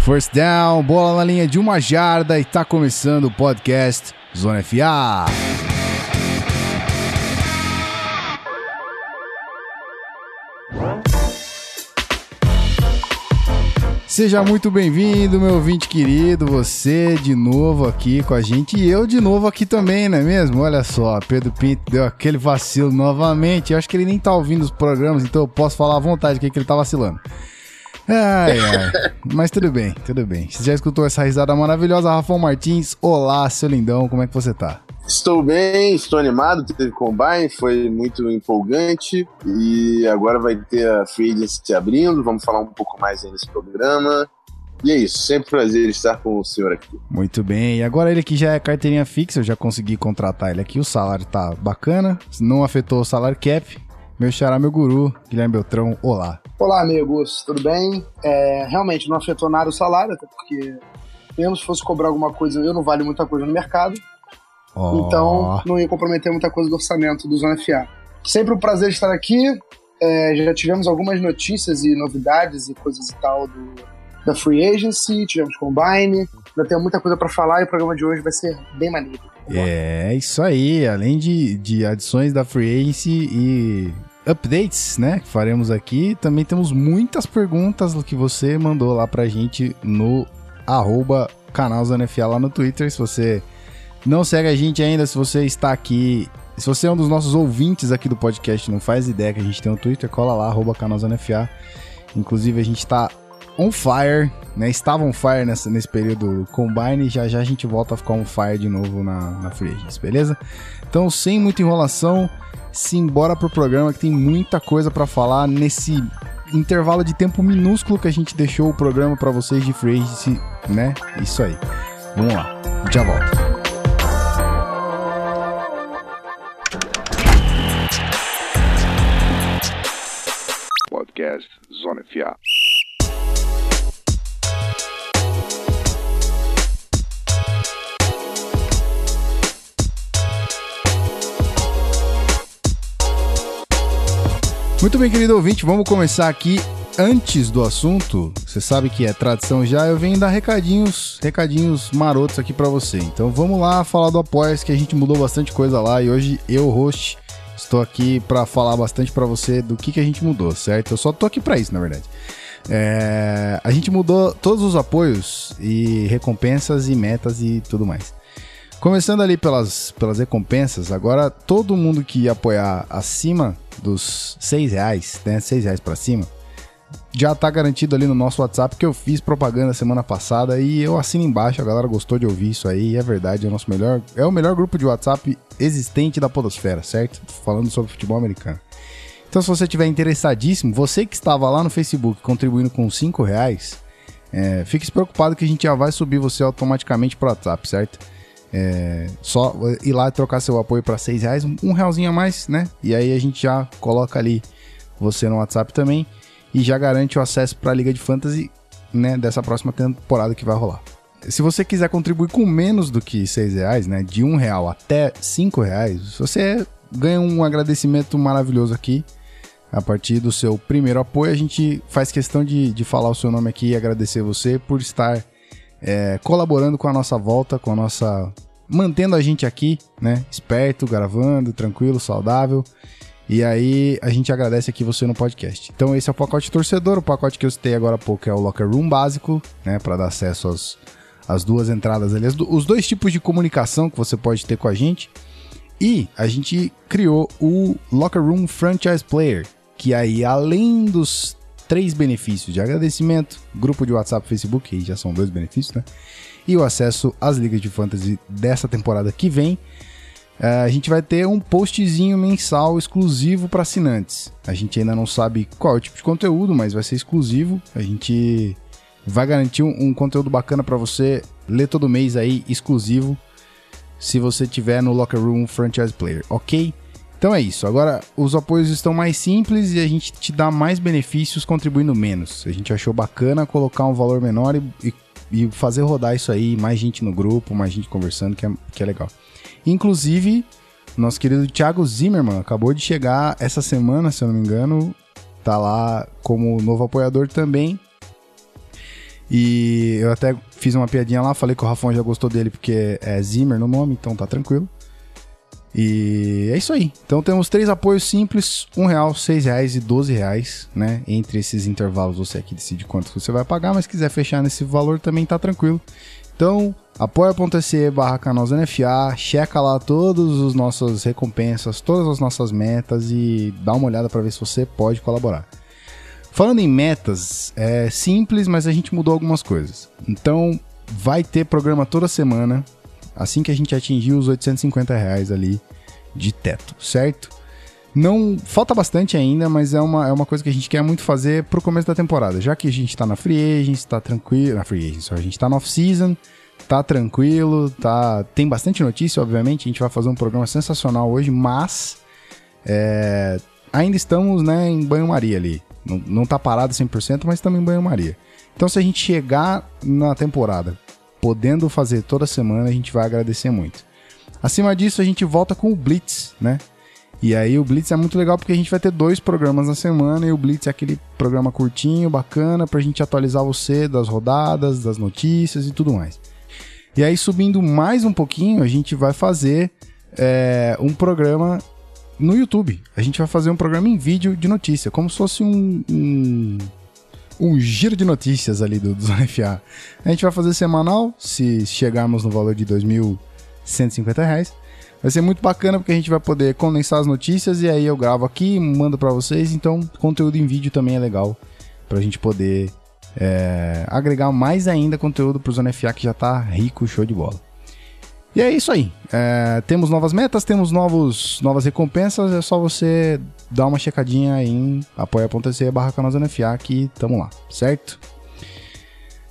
First down, bola na linha de uma jarda e tá começando o podcast Zona FA. Seja muito bem-vindo, meu ouvinte querido. Você de novo aqui com a gente e eu de novo aqui também, não é mesmo? Olha só, Pedro Pinto deu aquele vacilo novamente. Eu acho que ele nem tá ouvindo os programas, então eu posso falar à vontade que ele tá vacilando. Ai, ai. Mas tudo bem, tudo bem. Você já escutou essa risada maravilhosa, Rafão Martins? Olá, seu lindão, como é que você tá? Estou bem, estou animado. Teve combine, foi muito empolgante. E agora vai ter a Free Agency abrindo. Vamos falar um pouco mais aí nesse programa. E é isso, sempre um prazer estar com o senhor aqui. Muito bem, e agora ele que já é carteirinha fixa, eu já consegui contratar ele aqui, o salário tá bacana, não afetou o salário cap. Meu xará, meu guru, Guilherme Beltrão, olá. Olá, amigos, tudo bem? É, realmente não afetou nada o salário, até porque mesmo se fosse cobrar alguma coisa, eu não vale muita coisa no mercado. Oh. Então não ia comprometer muita coisa do orçamento do Zona FA. Sempre um prazer estar aqui. É, já tivemos algumas notícias e novidades e coisas e tal do, da Free Agency, tivemos Combine, ainda tem muita coisa para falar e o programa de hoje vai ser bem maneiro. É, isso aí. Além de, de adições da Free Agency e updates, né, que faremos aqui. Também temos muitas perguntas que você mandou lá pra gente no arroba canal ZoneFA lá no Twitter. Se você não segue a gente ainda, se você está aqui, se você é um dos nossos ouvintes aqui do podcast, não faz ideia que a gente tem um Twitter, cola lá, arroba canal ZoneFA. Inclusive a gente tá on fire, né? Estava on fire nessa, nesse período Combine já já a gente volta a ficar on fire de novo na, na Free Agents, beleza? Então, sem muita enrolação, simbora pro programa que tem muita coisa para falar nesse intervalo de tempo minúsculo que a gente deixou o programa para vocês de Free Agency, né? Isso aí. Vamos lá, já volto. Podcast Zona FA. Muito bem, querido ouvinte, vamos começar aqui antes do assunto. Você sabe que é tradição já, eu venho dar recadinhos, recadinhos marotos aqui para você. Então vamos lá falar do apoia que a gente mudou bastante coisa lá e hoje eu, host, estou aqui para falar bastante para você do que, que a gente mudou, certo? Eu só tô aqui para isso, na verdade. É, a gente mudou todos os apoios e recompensas e metas e tudo mais. Começando ali pelas, pelas recompensas, agora todo mundo que apoiar acima dos 6 reais, né? 6 reais pra cima, já tá garantido ali no nosso WhatsApp que eu fiz propaganda semana passada e eu assino embaixo, a galera gostou de ouvir isso aí, é verdade, é o nosso melhor, é o melhor grupo de WhatsApp existente da podosfera, certo? Falando sobre futebol americano. Então se você tiver interessadíssimo, você que estava lá no Facebook contribuindo com 5 reais, é, fique preocupado que a gente já vai subir você automaticamente pro WhatsApp, certo? É, só ir lá trocar seu apoio para seis reais, um realzinho a mais, né? E aí a gente já coloca ali você no WhatsApp também e já garante o acesso para a Liga de Fantasy, né? Dessa próxima temporada que vai rolar. Se você quiser contribuir com menos do que seis reais, né? De um real até cinco reais, você ganha um agradecimento maravilhoso aqui. A partir do seu primeiro apoio, a gente faz questão de, de falar o seu nome aqui e agradecer você por estar é, colaborando com a nossa volta, com a nossa. mantendo a gente aqui, né? Esperto, gravando, tranquilo, saudável. E aí a gente agradece aqui você no podcast. Então esse é o pacote torcedor, o pacote que eu citei agora há pouco é o Locker Room básico, né? Para dar acesso às, às duas entradas ali, os dois tipos de comunicação que você pode ter com a gente. E a gente criou o Locker Room Franchise Player, que aí além dos três benefícios de agradecimento, grupo de WhatsApp, Facebook, que já são dois benefícios, né? E o acesso às ligas de fantasy dessa temporada que vem. Uh, a gente vai ter um postzinho mensal exclusivo para assinantes. A gente ainda não sabe qual é o tipo de conteúdo, mas vai ser exclusivo. A gente vai garantir um, um conteúdo bacana para você ler todo mês aí, exclusivo, se você tiver no Locker Room Franchise Player, ok? Então é isso. Agora os apoios estão mais simples e a gente te dá mais benefícios contribuindo menos. A gente achou bacana colocar um valor menor e, e, e fazer rodar isso aí, mais gente no grupo, mais gente conversando, que é, que é legal. Inclusive, nosso querido Thiago Zimmerman acabou de chegar essa semana, se eu não me engano, tá lá como novo apoiador também. E eu até fiz uma piadinha lá, falei que o Rafão já gostou dele porque é Zimmer no nome, então tá tranquilo. E é isso aí. Então temos três apoios simples: um real, seis reais e doze reais, né? Entre esses intervalos você aqui decide quanto você vai pagar, mas se quiser fechar nesse valor também tá tranquilo. Então, apoia.se barra checa lá todas as nossas recompensas, todas as nossas metas e dá uma olhada para ver se você pode colaborar. Falando em metas, é simples, mas a gente mudou algumas coisas. Então, vai ter programa toda semana, assim que a gente atingir os 850 reais ali de teto, certo? Não falta bastante ainda, mas é uma, é uma coisa que a gente quer muito fazer pro começo da temporada, já que a gente tá na free agents, tá tranquilo, na free agents, a gente tá na off-season, tá tranquilo, tá tem bastante notícia, obviamente, a gente vai fazer um programa sensacional hoje, mas é, ainda estamos, né, em banho-maria ali. Não, não tá parado 100%, mas estamos em banho-maria. Então se a gente chegar na temporada podendo fazer toda semana, a gente vai agradecer muito. Acima disso, a gente volta com o Blitz, né? E aí o Blitz é muito legal porque a gente vai ter dois programas na semana e o Blitz é aquele programa curtinho, bacana, pra gente atualizar você das rodadas, das notícias e tudo mais. E aí, subindo mais um pouquinho, a gente vai fazer é, um programa no YouTube. A gente vai fazer um programa em vídeo de notícia, como se fosse um, um, um giro de notícias ali do, do Zona FA. A gente vai fazer semanal, se chegarmos no valor de 2.150 reais. Vai ser muito bacana porque a gente vai poder condensar as notícias e aí eu gravo aqui, mando para vocês. Então, conteúdo em vídeo também é legal pra gente poder é, agregar mais ainda conteúdo pro Zona FA que já tá rico, show de bola. E é isso aí. É, temos novas metas, temos novos, novas recompensas. É só você dar uma checadinha em apoia.se barra FA que tamo lá, certo?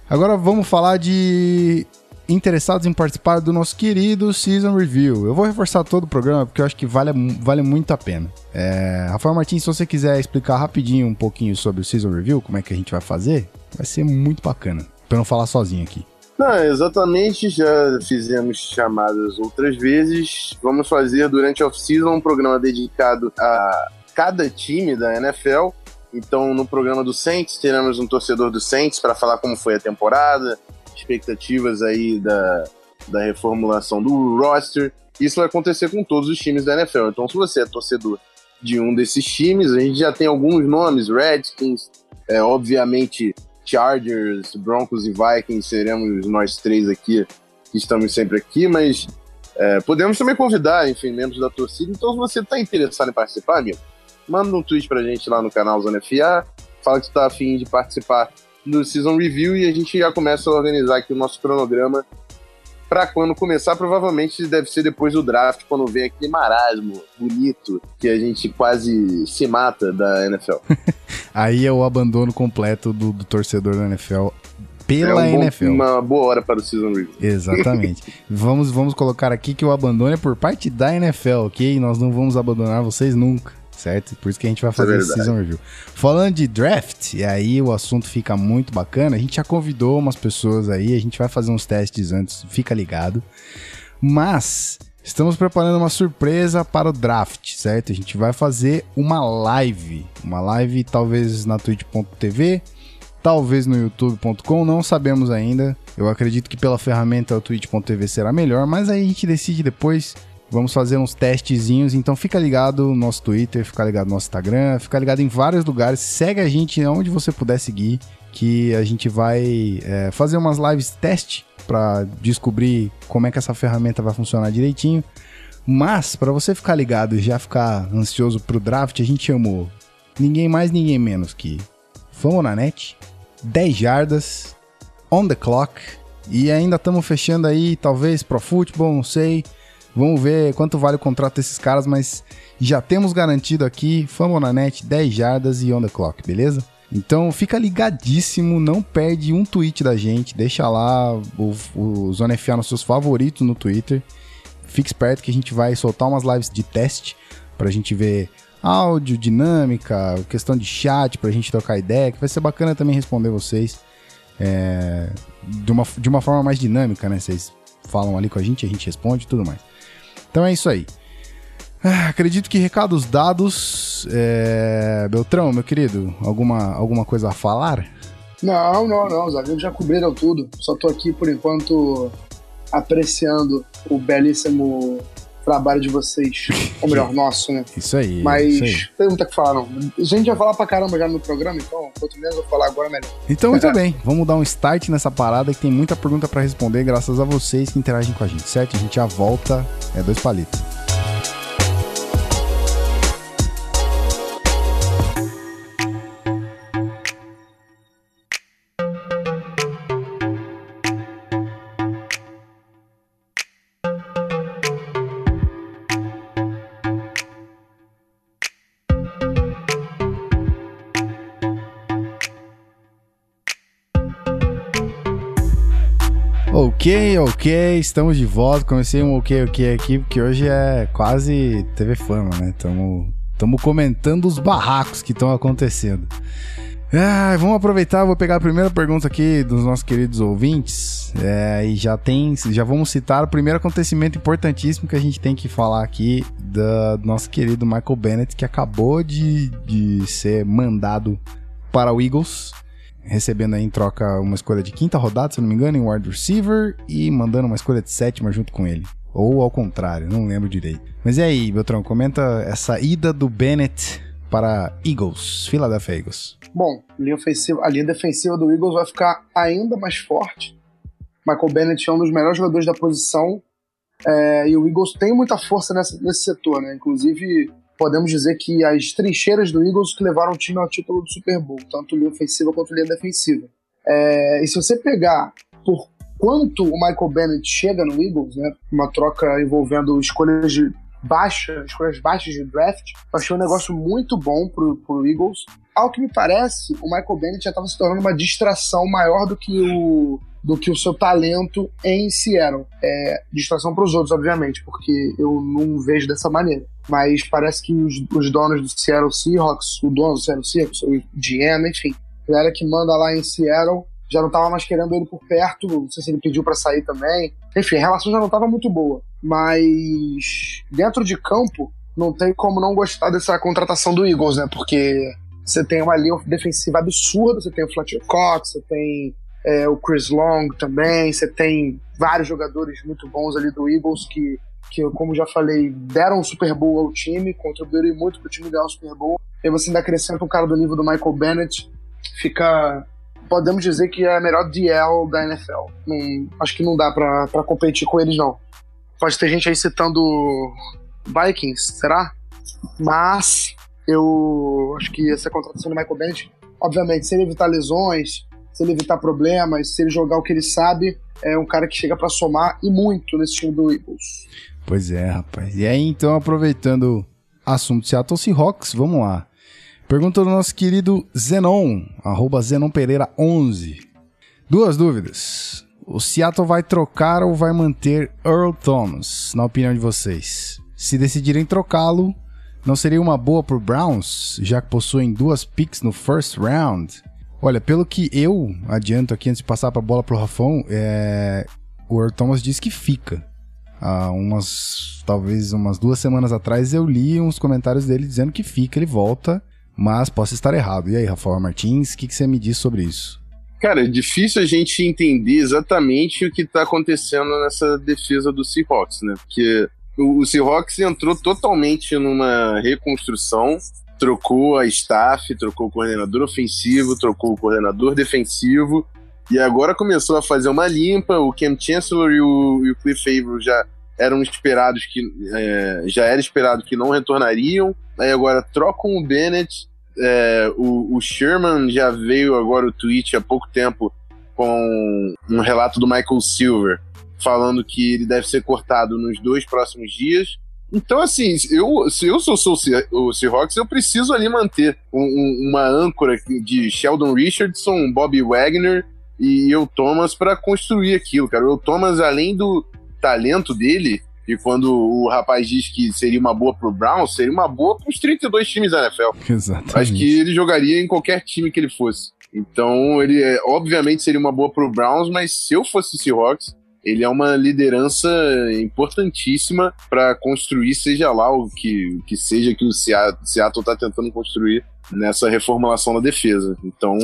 Agora vamos falar de interessados em participar do nosso querido Season Review. Eu vou reforçar todo o programa porque eu acho que vale, vale muito a pena. É, Rafael Martins, se você quiser explicar rapidinho um pouquinho sobre o Season Review, como é que a gente vai fazer, vai ser muito bacana. Pra não falar sozinho aqui. Não, exatamente, já fizemos chamadas outras vezes. Vamos fazer durante a off-season um programa dedicado a cada time da NFL. Então, no programa do Saints, teremos um torcedor do Saints para falar como foi a temporada, expectativas aí da, da reformulação do roster. Isso vai acontecer com todos os times da NFL. Então, se você é torcedor de um desses times, a gente já tem alguns nomes, Redskins, é, obviamente Chargers, Broncos e Vikings seremos nós três aqui, que estamos sempre aqui, mas é, podemos também convidar, enfim, membros da torcida. Então, se você está interessado em participar, amigo, manda um tweet pra gente lá no canal Zona FA, fala que está afim de participar do Season Review e a gente já começa a organizar aqui o nosso cronograma para quando começar, provavelmente deve ser depois do draft, quando vem aquele marasmo bonito que a gente quase se mata da NFL. Aí é o abandono completo do, do torcedor da NFL pela é um bom, NFL. Uma boa hora para o season review. Exatamente. vamos, vamos colocar aqui que o abandono é por parte da NFL, ok? Nós não vamos abandonar vocês nunca certo? Por isso que a gente vai fazer é esse season review. Falando de draft, e aí o assunto fica muito bacana, a gente já convidou umas pessoas aí, a gente vai fazer uns testes antes, fica ligado. Mas estamos preparando uma surpresa para o draft, certo? A gente vai fazer uma live, uma live talvez na twitch.tv, talvez no youtube.com, não sabemos ainda. Eu acredito que pela ferramenta o twitch.tv será melhor, mas aí a gente decide depois Vamos fazer uns testezinhos, então fica ligado no nosso Twitter, fica ligado no nosso Instagram, fica ligado em vários lugares, segue a gente onde você puder seguir, que a gente vai é, fazer umas lives teste para descobrir como é que essa ferramenta vai funcionar direitinho. Mas, para você ficar ligado e já ficar ansioso pro draft, a gente chamou ninguém mais, ninguém menos que Famo na net, 10 jardas, on the clock, e ainda estamos fechando aí, talvez, pro futebol, não sei Vamos ver quanto vale o contrato desses caras, mas já temos garantido aqui, Famonanet, 10 jardas e on the clock, beleza? Então fica ligadíssimo, não perde um tweet da gente, deixa lá o, o Zona FA nos seus favoritos no Twitter. Fique esperto que a gente vai soltar umas lives de teste pra gente ver áudio, dinâmica, questão de chat pra gente trocar ideia, que vai ser bacana também responder vocês é, de, uma, de uma forma mais dinâmica, né? Vocês falam ali com a gente, a gente responde e tudo mais. Então é isso aí. Ah, acredito que recados dados. É... Beltrão, meu querido, alguma, alguma coisa a falar? Não, não, não. Os amigos já cobriram tudo. Só tô aqui, por enquanto, apreciando o belíssimo trabalho de vocês. Ou melhor, nosso, né? Isso aí. Mas isso aí. não tem muito o que falar, não. A gente vai falar pra caramba já no programa, então, quanto menos eu falar agora, melhor. Então, muito bem. Vamos dar um start nessa parada que tem muita pergunta pra responder, graças a vocês que interagem com a gente, certo? A gente já volta. É dois palitos. Ok, ok, estamos de volta. Comecei um ok, ok aqui, porque hoje é quase TV Fama, né? Estamos comentando os barracos que estão acontecendo. Ah, vamos aproveitar, vou pegar a primeira pergunta aqui dos nossos queridos ouvintes. É, e já tem. Já vamos citar o primeiro acontecimento importantíssimo que a gente tem que falar aqui do nosso querido Michael Bennett, que acabou de, de ser mandado para o Eagles recebendo aí em troca uma escolha de quinta rodada, se não me engano, em wide receiver, e mandando uma escolha de sétima junto com ele. Ou ao contrário, não lembro direito. Mas e aí, Beltrão, comenta essa ida do Bennett para Eagles, Philadelphia Eagles. Bom, linha ofensiva, a linha defensiva do Eagles vai ficar ainda mais forte. Michael Bennett é um dos melhores jogadores da posição. é, e o Eagles tem muita força nessa- nesse setor, né? Inclusive, podemos dizer que as trincheiras do Eagles que levaram o time ao título do Super Bowl, tanto linha ofensiva quanto linha defensiva. É, e se você pegar por quanto o Michael Bennett chega no Eagles, né? Uma troca envolvendo escolhas de baixa, escolhas baixas de draft, eu achei um negócio muito bom pro, pro Eagles. Ao que me parece, o Michael Bennett já estava se tornando uma distração maior do que o, do que o seu talento em Seattle. É, distração para os outros, obviamente, porque eu não vejo dessa maneira. Mas parece que os, os donos do Seattle Seahawks, o dono do Seattle Seahawks, o GM, enfim, a galera que manda lá em Seattle já não estava mais querendo ele por perto, não sei se ele pediu para sair também. Enfim, a relação já não estava muito boa. Mas dentro de campo, não tem como não gostar dessa contratação do Eagles, né? Porque você tem uma linha defensiva absurda, você tem o Fletcher Cox, você tem é, o Chris Long também, você tem vários jogadores muito bons ali do Eagles que, que como já falei, deram um Super Bowl ao time, contribuíram muito para o time ganhar o Super Bowl. E você ainda acrescenta um cara do nível do Michael Bennett, fica. Podemos dizer que é a melhor DL da NFL. Não, acho que não dá para competir com eles, não. Pode ter gente aí citando Vikings, será? Mas eu acho que essa contratação do Michael Bennett, obviamente, se ele evitar lesões, se ele evitar problemas, se ele jogar o que ele sabe, é um cara que chega para somar e muito nesse time do Eagles. Pois é, rapaz. E aí, então, aproveitando assunto Seattle Seahawks, vamos lá. Pergunta do nosso querido Zenon, arroba Zenon Pereira 11. Duas dúvidas. O Seattle vai trocar ou vai manter Earl Thomas, na opinião de vocês? Se decidirem trocá-lo, não seria uma boa pro Browns, já que possuem duas picks no first round? Olha, pelo que eu adianto aqui antes de passar a bola pro Rafão, é... o Earl Thomas diz que fica. Há umas, talvez umas duas semanas atrás, eu li uns comentários dele dizendo que fica, ele volta, mas posso estar errado. E aí, Rafael Martins, o que, que você me diz sobre isso? Cara, é difícil a gente entender exatamente o que tá acontecendo nessa defesa do Seahawks, né? Porque o Seahawks entrou totalmente numa reconstrução, trocou a staff, trocou o coordenador ofensivo, trocou o coordenador defensivo, e agora começou a fazer uma limpa. O Cam Chancellor e o, e o Cliff Favre já eram esperados que é, já era esperado que não retornariam. Aí agora trocam o Bennett. É, o, o, Sherman já veio agora o tweet há pouco tempo com um relato do Michael Silver falando que ele deve ser cortado nos dois próximos dias. Então, assim, eu, se eu sou, sou o Seahawks, eu preciso ali manter um, um, uma âncora de Sheldon Richardson, Bobby Wagner e eu Thomas para construir aquilo, cara. O Thomas, além do talento dele, e quando o rapaz diz que seria uma boa pro Browns, seria uma boa para os 32 times da NFL. Exatamente. Acho que ele jogaria em qualquer time que ele fosse. Então, ele obviamente seria uma boa pro Browns, mas se eu fosse o Seahawks, ele é uma liderança importantíssima para construir, seja lá o que, o que seja que o Seattle está tentando construir nessa reformulação da defesa. Então,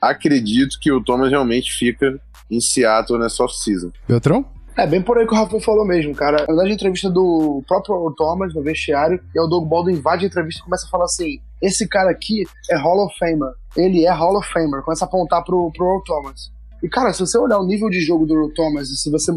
acredito que o Thomas realmente fica em Seattle nessa off-season. Beltrão? É, bem por aí que o Rafael falou mesmo, cara. Na verdade, a entrevista do próprio Thomas no vestiário, e o Doug Baldwin invade a entrevista e começa a falar assim: esse cara aqui é Hall of Famer. Ele é Hall of Famer. Começa a apontar pro, pro Earl Thomas. E, cara, se você olhar o nível de jogo do Thomas e se você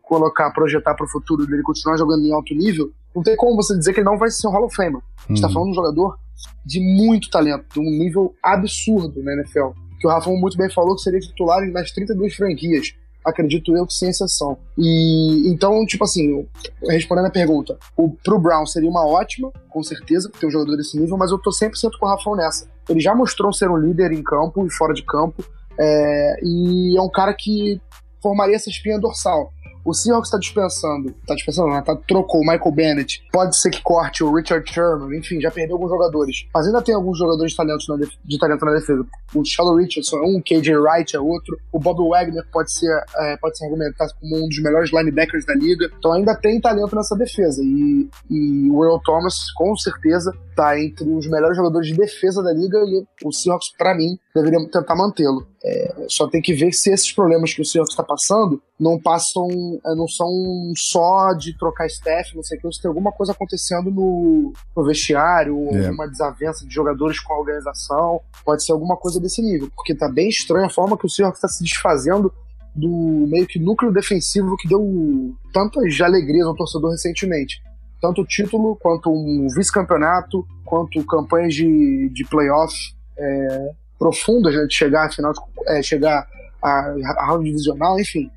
colocar, projetar pro futuro dele continuar jogando em alto nível, não tem como você dizer que ele não vai ser um Hall of Famer. A gente tá uhum. falando de um jogador de muito talento, de um nível absurdo na NFL. Que o Rafael muito bem falou que seria titular em mais 32 franquias acredito eu que sem exceção. E então, tipo assim, respondendo a pergunta, o, pro Brown seria uma ótima, com certeza, ter um jogador desse nível, mas eu tô 100% com o Rafael nessa. Ele já mostrou ser um líder em campo e fora de campo, é, e é um cara que formaria essa espinha dorsal. O Seahawks está dispensando, tá dispensando, né? Tá, trocou o Michael Bennett. Pode ser que corte o Richard Sherman, enfim, já perdeu alguns jogadores. Mas ainda tem alguns jogadores de talento na, de talento na defesa. O Shallow Richardson é um, o KJ Wright é outro. O Bob Wagner pode ser, é, pode ser argumentado como um dos melhores linebackers da liga. Então ainda tem talento nessa defesa. E, e o Earl Thomas, com certeza, tá entre os melhores jogadores de defesa da liga e o Seahawks, para mim, deveria tentar mantê-lo. É, só tem que ver se esses problemas que o Seahawks está passando não passam, é, não são só de trocar staff, não sei o que, se tem alguma coisa acontecendo no, no vestiário, é. uma desavença de jogadores com a organização, pode ser alguma coisa desse nível, porque tá bem estranha a forma que o Seahawks está se desfazendo do meio que núcleo defensivo que deu tantas alegrias ao torcedor recentemente. Tanto título, quanto um vice-campeonato, quanto campanhas de, de playoff. É, profundas, né, de chegar à final, é, chegar a, a round divisional, enfim.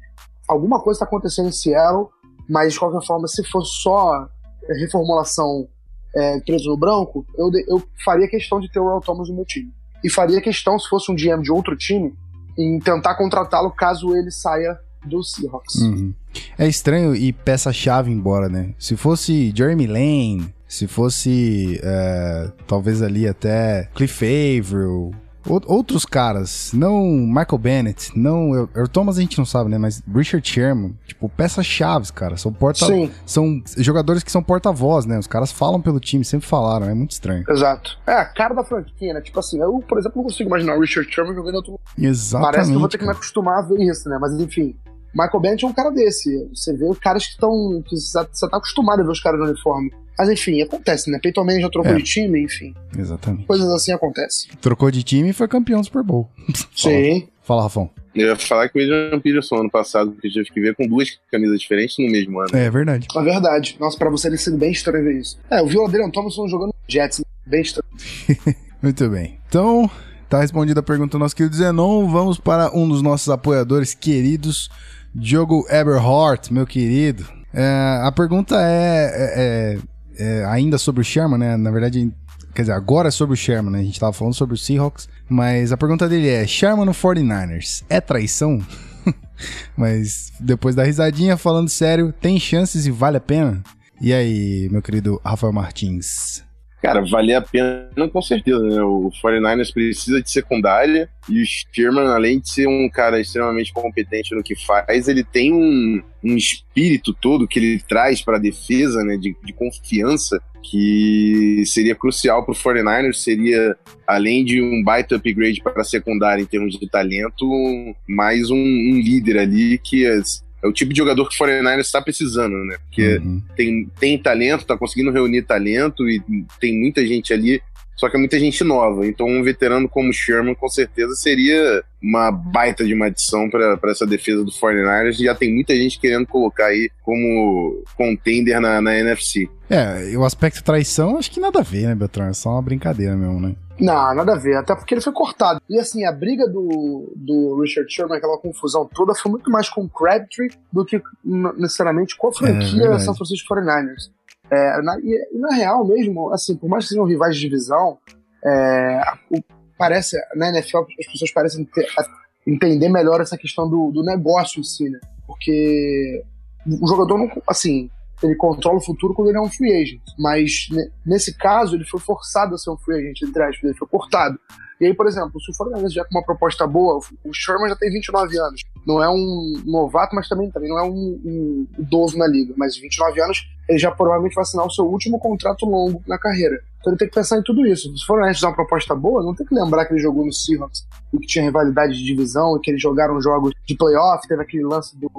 Alguma coisa está acontecendo em Seattle, mas de qualquer forma, se for só reformulação é, preso no branco, eu, eu faria questão de ter o Earl Thomas no meu time. E faria questão, se fosse um GM de outro time, em tentar contratá-lo caso ele saia do Seahawks. Uhum. É estranho ir peça-chave embora, né? Se fosse Jeremy Lane, se fosse é, talvez ali até Cliff Averill, outros caras, não Michael Bennett, não. Eu, Thomas a gente não sabe, né? Mas Richard Sherman, tipo, peças-chaves, cara. São porta. Sim. São jogadores que são porta-voz, né? Os caras falam pelo time, sempre falaram. É muito estranho. Exato. É a cara da franquia, né? Tipo assim, eu, por exemplo, não consigo imaginar o Richard Sherman jogando outro. Exatamente. Parece que eu vou ter que me acostumar a ver isso, né? Mas enfim. Michael Bennett é um cara desse. Você vê os caras que estão. Você tá acostumado a ver os caras no uniforme. Mas enfim, acontece, né? Peyton Manning já trocou é. de time, enfim. Exatamente. Coisas assim acontecem. Trocou de time e foi campeão do Super Bowl. Sim. Fala, Rafão. Eu ia falar que o Adrian Peterson ano passado, porque tive que ver com duas camisas diferentes no mesmo ano. É verdade. É verdade. Nossa, pra você ele sido bem estranho ver isso. É, eu vi o Adrian Thompson jogando Jets, bem estranho. Muito bem. Então, tá respondida a pergunta do nosso querido Zenon. Vamos para um dos nossos apoiadores queridos, Diogo Eberhart, meu querido. É, a pergunta é, é, é, ainda sobre o Sherman, né? Na verdade, quer dizer, agora é sobre o Sherman, né? A gente tava falando sobre o Seahawks, mas a pergunta dele é: Sherman no 49ers é traição? mas depois da risadinha, falando sério, tem chances e vale a pena? E aí, meu querido Rafael Martins? Cara, vale a pena com certeza, né? O 49ers precisa de secundária e o Sherman, além de ser um cara extremamente competente no que faz, ele tem um, um espírito todo que ele traz para a defesa, né? De, de confiança que seria crucial para o 49ers, seria, além de um baita upgrade para a secundária em termos de talento, mais um, um líder ali que é o tipo de jogador que o 49ers está precisando, né? Porque uhum. tem, tem talento, tá conseguindo reunir talento e tem muita gente ali, só que é muita gente nova. Então, um veterano como o Sherman, com certeza, seria uma baita de uma adição para essa defesa do 49ers. Já tem muita gente querendo colocar aí como contender na, na NFC. É, e o aspecto traição, acho que nada a ver, né, Beltrão? É só uma brincadeira mesmo, né? Não, nada a ver, até porque ele foi cortado. E assim, a briga do, do Richard Sherman, aquela confusão toda, foi muito mais com o Crabtree do que necessariamente com a franquia é, San Francisco 49ers. É, na, e, na real mesmo, assim, por mais que sejam rivais de divisão, é, o, parece, na NFL as pessoas parecem ter, entender melhor essa questão do, do negócio em si, né? Porque o jogador não, assim, ele controla o futuro quando ele é um free agent. Mas nesse caso, ele foi forçado a ser um free agent, entre aspas, ele foi cortado. E aí, por exemplo, se o Fortaleza já com uma proposta boa, o Sherman já tem 29 anos, não é um novato, mas também, também não é um, um idoso na liga. Mas 29 anos, ele já provavelmente vai assinar o seu último contrato longo na carreira. Então ele tem que pensar em tudo isso. Se for antes uma proposta boa, não tem que lembrar que ele jogou no Seahawks e que tinha rivalidade de divisão e que eles jogaram jogos de playoff, teve aquele lance do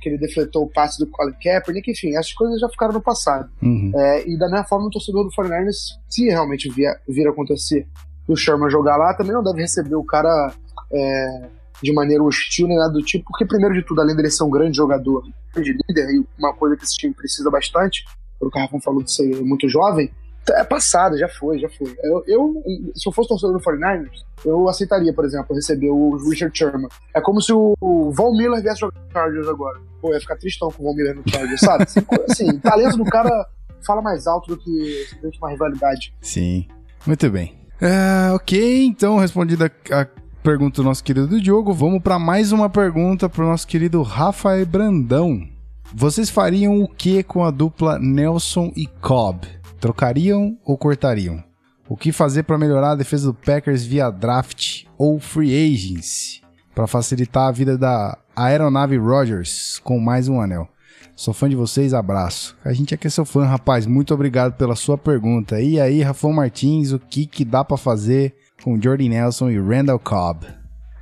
que ele defletou o passe do Colin Kaepernick, enfim, essas coisas já ficaram no passado. Uhum. É, e da mesma forma, o torcedor do 49ers, se realmente vir, vir acontecer o Sherman jogar lá, também não deve receber o cara é, de maneira hostil nem nada do tipo, porque primeiro de tudo, além dele ser um grande jogador, grande líder, e uma coisa que esse time precisa bastante, o Rafa falou de ser muito jovem, é passada, já foi, já foi. Eu, eu, se eu fosse torcedor do 49ers, eu aceitaria, por exemplo, receber o Richard Sherman. É como se o, o Von Miller viesse jogar no Chargers agora. Pô, ia ficar tristão com o Von Miller no Chargers, sabe? Assim, assim, o talento do cara fala mais alto do que uma rivalidade. Sim, muito bem. É, ok, então respondida a pergunta do nosso querido Diogo, vamos para mais uma pergunta para o nosso querido Rafael Brandão. Vocês fariam o que com a dupla Nelson e Cobb? Trocariam ou cortariam? O que fazer para melhorar a defesa do Packers via draft ou free agency? Para facilitar a vida da aeronave Rogers com mais um anel. Sou fã de vocês, abraço. A gente é que é seu fã, rapaz. Muito obrigado pela sua pergunta. E aí, Rafão Martins, o que, que dá para fazer com Jordy Nelson e Randall Cobb?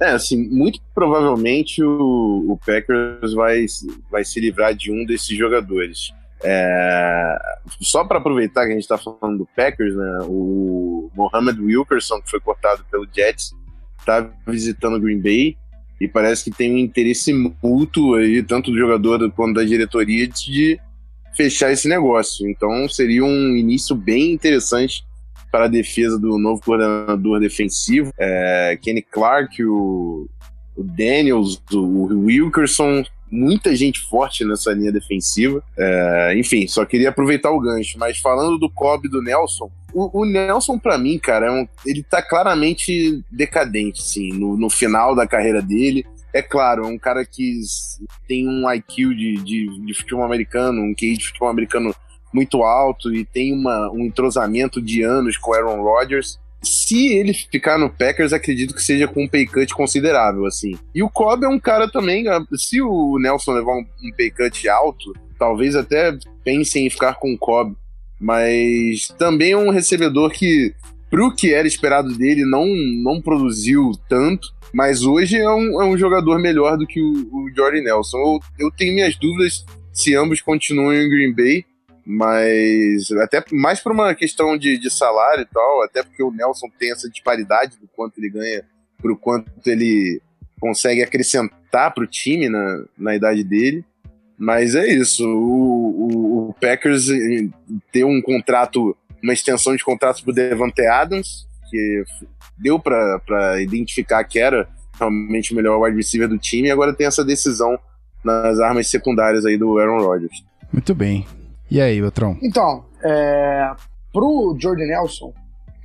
É, assim, muito provavelmente o, o Packers vai, vai se livrar de um desses jogadores. É, só para aproveitar que a gente está falando do Packers, né, o Mohamed Wilkerson, que foi cortado pelo Jets, está visitando Green Bay e parece que tem um interesse mútuo aí, tanto do jogador quanto da diretoria, de fechar esse negócio. Então seria um início bem interessante para a defesa do novo coordenador defensivo. É, Kenny Clark, o, o Daniels, o Wilkerson, muita gente forte nessa linha defensiva. É, enfim, só queria aproveitar o gancho. Mas falando do Cobb e do Nelson, o, o Nelson, para mim, cara, é um, ele tá claramente decadente, sim, no, no, final da carreira dele. É claro, é um cara que tem um IQ de, de, de futebol americano, um QI de futebol americano muito alto e tem uma, um entrosamento de anos com o Aaron Rodgers se ele ficar no Packers, acredito que seja com um pay cut considerável, assim. E o Cobb é um cara também, ah, se o Nelson levar um, pay cut alto, talvez até pensem em ficar com o Cobb, mas também é um recebedor que, pro que era esperado dele, não, não produziu tanto, mas hoje é um, é um jogador melhor do que o, o Jordan Nelson. Eu, eu tenho minhas dúvidas se ambos continuam em Green Bay, mas até mais por uma questão de, de salário e tal, até porque o Nelson tem essa disparidade do quanto ele ganha pro quanto ele consegue acrescentar pro time na, na idade dele. Mas é isso, o, o, o Packers eh, ter um contrato, uma extensão de contrato pro Devante Adams, que deu para identificar que era realmente o melhor wide receiver do time, e agora tem essa decisão nas armas secundárias aí do Aaron Rodgers. Muito bem. E aí, Beltrão? Então, é, pro Jordan Nelson,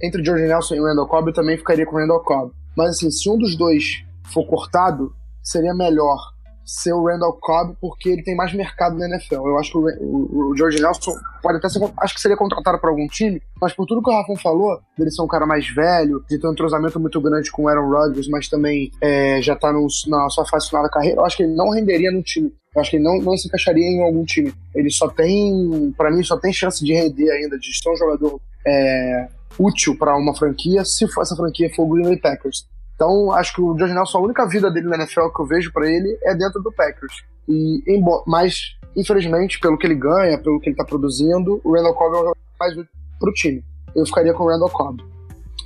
entre Jordan Nelson e o Randall Cobb, eu também ficaria com Randall Cobb. Mas assim, se um dos dois for cortado, seria melhor ser o Randall Cobb porque ele tem mais mercado na NFL. Eu acho que o, George Nelson pode até ser, acho que seria contratado para algum time, mas por tudo que o Rafão falou, dele ser um cara mais velho, de ter um entrosamento muito grande com o Aaron Rodgers, mas também é, já tá no, na sua fase final da carreira, eu acho que ele não renderia no time. Eu acho que ele não, não se encaixaria em algum time. Ele só tem, para mim, só tem chance de render ainda, de ser um jogador é, útil para uma franquia, se for essa franquia for o Green Bay Packers. Então, acho que o George Nelson, a única vida dele na NFL que eu vejo para ele é dentro do Packers. E, embora, mas, infelizmente, pelo que ele ganha, pelo que ele tá produzindo, o Randall Cobb é o mais útil pro time. Eu ficaria com o Randall Cobb.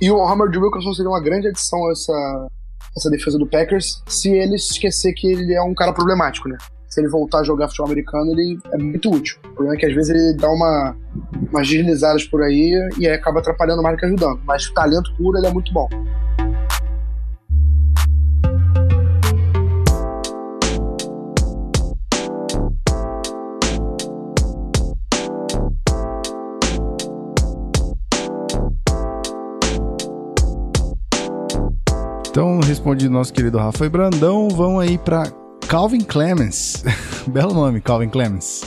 E o Hammer Wilkerson seria uma grande adição a essa, essa defesa do Packers, se ele esquecer que ele é um cara problemático, né? Se ele voltar a jogar futebol americano, ele é muito útil. O problema é que às vezes ele dá uma, umas deslizadas por aí e aí acaba atrapalhando mais do que ajudando. Mas o talento puro, ele é muito bom. Então, respondi nosso querido Rafa e Brandão. Vão aí para Calvin Clemens. Belo nome, Calvin Clemens.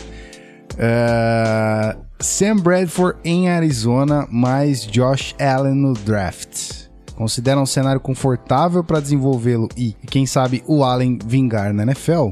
Uh, Sam Bradford em Arizona, mais Josh Allen no draft. considera um cenário confortável para desenvolvê-lo e, quem sabe, o Allen vingar na NFL?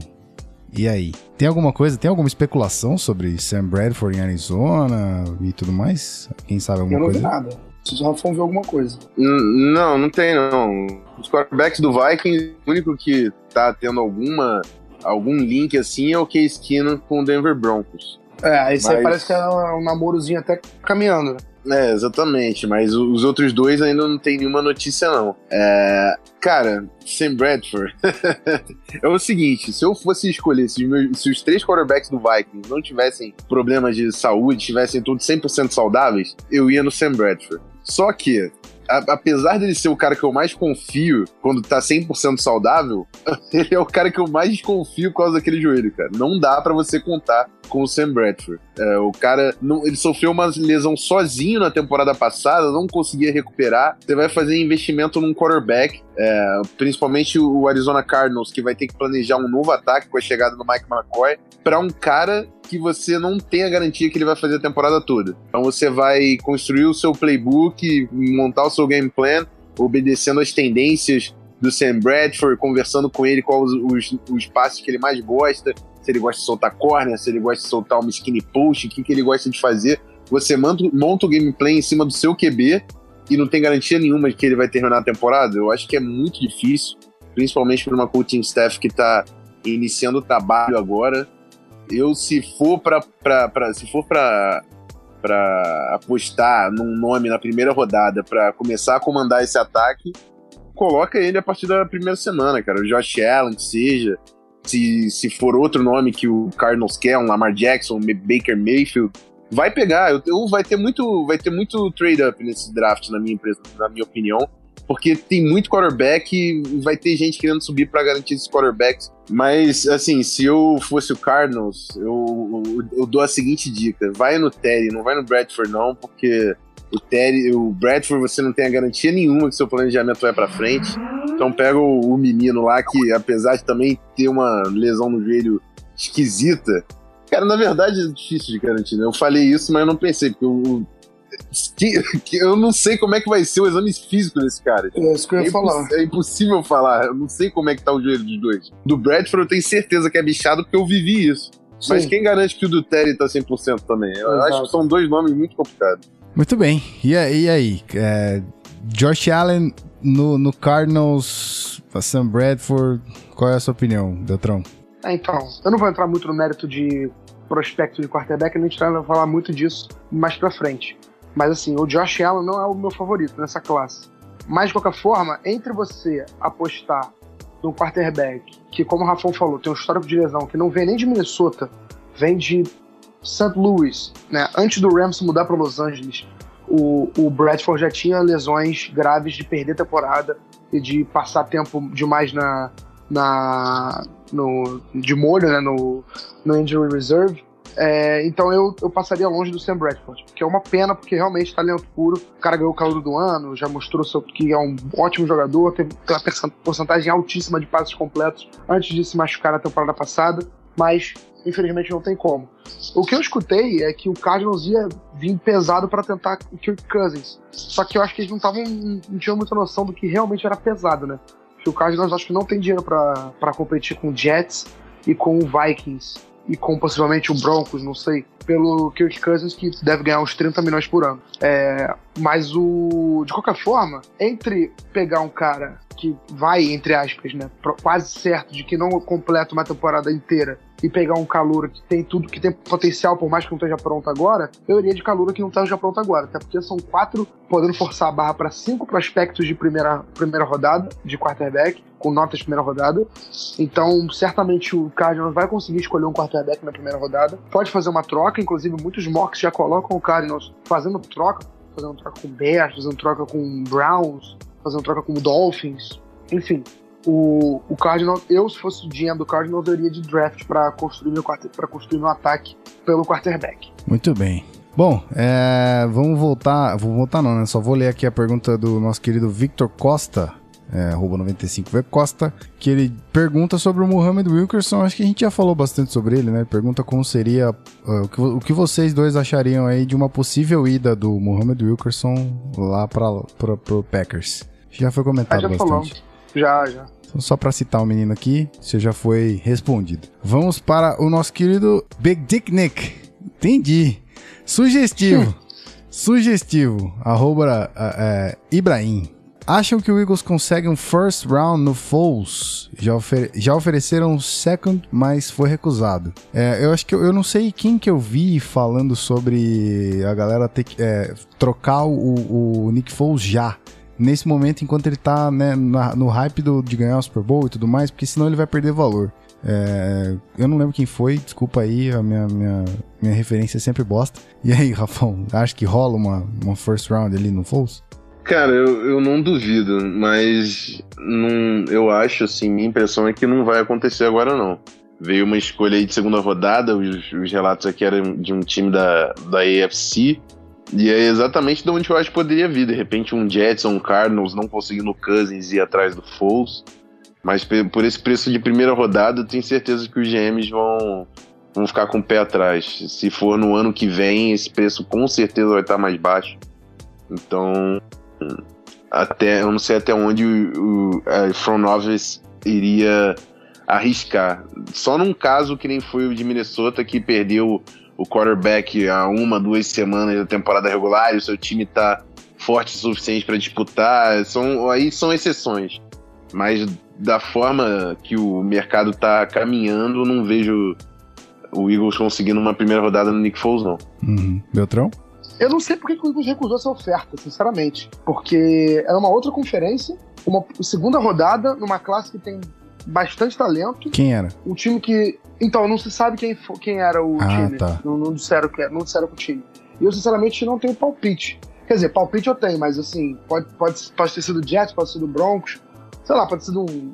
E aí? Tem alguma coisa, tem alguma especulação sobre Sam Bradford em Arizona e tudo mais? Quem sabe alguma Eu não coisa? vi nada. Preciso o Rafão ver alguma coisa. N- Não, não tem não. Os quarterbacks do Vikings, o único que tá tendo alguma algum link assim é o Case Keenum com o Denver Broncos. É, aí Mas- parece que é um namorozinho até caminhando. né? É, exatamente, mas os outros dois ainda não tem nenhuma notícia não. É, cara, Sam Bradford. é o seguinte, se eu fosse escolher, se os, meus- se os três quarterbacks do Vikings não tivessem problemas de saúde, tivessem todos 100% saudáveis, eu ia no Sam Bradford. Só que, a- apesar dele ser o cara que eu mais confio quando tá 100% saudável, ele é o cara que eu mais desconfio por causa daquele joelho, cara. Não dá pra você contar com o Sam Bradford. É, o cara, não, ele sofreu uma lesão sozinho na temporada passada, não conseguia recuperar. Você vai fazer investimento num quarterback, é, principalmente o Arizona Cardinals, que vai ter que planejar um novo ataque com a chegada do Mike McCoy, para um cara que você não tem a garantia que ele vai fazer a temporada toda. Então você vai construir o seu playbook, montar o seu game plan, obedecendo as tendências do Sam Bradford, conversando com ele quais os, os, os passes que ele mais gosta, se ele gosta de soltar corner, se ele gosta de soltar uma skinny post, o que, que ele gosta de fazer. Você monta o gameplay em cima do seu QB e não tem garantia nenhuma de que ele vai terminar a temporada. Eu acho que é muito difícil, principalmente para uma coaching staff que está iniciando o trabalho agora. Eu, se for para se for para para apostar num nome na primeira rodada para começar a comandar esse ataque, coloca ele a partir da primeira semana, cara. O Josh Allen, que seja. Se, se for outro nome que o Cardinals quer, um Lamar Jackson, um Baker Mayfield, vai pegar. Eu, eu- vai ter muito, vai ter muito trade up nesse draft, na minha, impressão- na minha opinião. Porque tem muito quarterback e vai ter gente querendo subir para garantir esses quarterbacks. Mas, assim, se eu fosse o Cardinals, eu, eu, eu dou a seguinte dica: vai no Terry, não vai no Bradford, não, porque o Terry, o Bradford, você não tem a garantia nenhuma que seu planejamento vai para frente. Então pega o, o menino lá que, apesar de também ter uma lesão no joelho esquisita, cara, na verdade é difícil de garantir, né? Eu falei isso, mas eu não pensei, porque eu, que- que eu não sei como é que vai ser o exame físico desse cara. É isso que eu ia É, falar. é impossível falar, eu não sei como é que tá o joelho dos dois. Do Bradford eu tenho certeza que é bichado porque eu vivi isso. Mas Sim. quem garante que o do Terry tá 100% também? Eu Exato. acho que são dois nomes muito complicados. Muito bem. E, aí- e aí? É, Josh Allen no, no Cardinals, Sam Bradford, qual é a sua opinião, Beltrão? É, então, eu não vou entrar muito no mérito de prospecto de quarterback, a gente vai falar muito disso mais pra frente. Mas assim, o Josh Allen não é o meu favorito nessa classe. Mas de qualquer forma, entre você apostar num quarterback que, como o Rafão falou, tem um histórico de lesão que não vem nem de Minnesota, vem de St. Louis, né? Antes do Rams mudar para Los Angeles, o, o Bradford já tinha lesões graves de perder temporada e de passar tempo demais na, na no, de molho, né? No, no injury reserve. É, então eu, eu passaria longe do Sam Bradford, que é uma pena, porque realmente talento puro. O cara ganhou o calor do ano, já mostrou que é um ótimo jogador, teve uma porcentagem altíssima de passes completos antes de se machucar na temporada passada, mas infelizmente não tem como. O que eu escutei é que o Cardinals ia vir pesado para tentar o Kirk Cousins, só que eu acho que eles não estavam não tinham muita noção do que realmente era pesado, né? Que o Cardinals acho que não tem dinheiro para competir com o Jets e com o Vikings e com possivelmente o Broncos, não sei, pelo Kirk Cousins, que deve ganhar uns 30 milhões por ano. É, mas o. De qualquer forma, entre pegar um cara que vai, entre aspas, né? Quase certo de que não completa uma temporada inteira e pegar um calouro que tem tudo, que tem potencial, por mais que não esteja pronto agora, eu iria de calouro que não esteja pronto agora. Até porque são quatro, podendo forçar a barra para cinco prospectos de primeira, primeira rodada, de quarterback, com notas de primeira rodada. Então, certamente o Cardinals vai conseguir escolher um quarterback na primeira rodada. Pode fazer uma troca, inclusive muitos mocks já colocam o Cardinals fazendo troca, fazendo troca com Bears, fazendo troca com Browns, fazendo troca com Dolphins, enfim. O, o Cardinals, eu se fosse o GM do Cardinals, eu iria de draft para construir meu para construir meu ataque pelo quarterback. Muito bem. Bom, é, vamos voltar. Vou voltar não, né? Só vou ler aqui a pergunta do nosso querido Victor Costa, é, arroba 95V Costa, que ele pergunta sobre o Muhammad Wilkerson. Acho que a gente já falou bastante sobre ele, né? Pergunta como seria. uh, o, que, o que vocês dois achariam aí de uma possível ida do Muhammad Wilkerson lá para pro Packers. Já foi comentado Ah, já bastante. falamos. Já, já. Então, só pra citar o menino aqui, você já foi respondido. Vamos para o nosso querido Big Dick Nick. Entendi. Sugestivo. Sugestivo. Arroba é, Ibrahim. Acham que o Eagles consegue um first round no Foles? Já, ofer- já ofereceram um second, mas foi recusado. É, eu acho que eu, eu não sei quem que eu vi falando sobre a galera ter que é, trocar o, o Nick Foles já nesse momento, enquanto ele tá né, na- no hype do- de ganhar o Super Bowl e tudo mais, porque senão ele vai perder valor. É, eu não lembro quem foi, desculpa aí, a minha, minha, minha referência é sempre bosta. E aí, Rafão, acho que rola uma, uma first round ali no Foles? Cara, eu, eu não duvido, mas não, eu acho, assim, minha impressão é que não vai acontecer agora, não. Veio uma escolha aí de segunda rodada, os, os relatos aqui eram de um time da, da AFC, e é exatamente de onde eu acho que poderia vir. De repente, um Jets ou um Cardinals não conseguindo o Cousins ir atrás do Foles, mas por esse preço de primeira rodada, eu tenho certeza que os GMs vão, vão ficar com o pé atrás. Se for no ano que vem, esse preço com certeza vai estar mais baixo. Então, até eu não sei até onde o, o front office iria arriscar. Só num caso que nem foi o de Minnesota que perdeu o quarterback há uma, duas semanas da temporada regular e o seu time tá forte o suficiente para disputar, são aí são exceções. Mas da forma que o mercado tá caminhando, não vejo o Eagles conseguindo uma primeira rodada no Nick Foles não. Uhum. Beltrão? Eu não sei por que que o Eagles recusou essa oferta, sinceramente. Porque era uma outra conferência, uma segunda rodada, numa classe que tem bastante talento. Quem era? Um time que. Então, não se sabe quem, quem era o Ah, time. tá. Não, não disseram que era, não disseram que o time. E eu, sinceramente, não tenho palpite. Quer dizer, palpite eu tenho, mas assim, pode, pode, pode ter sido Jets, pode ter sido Broncos. Sei lá, pode ter sido um.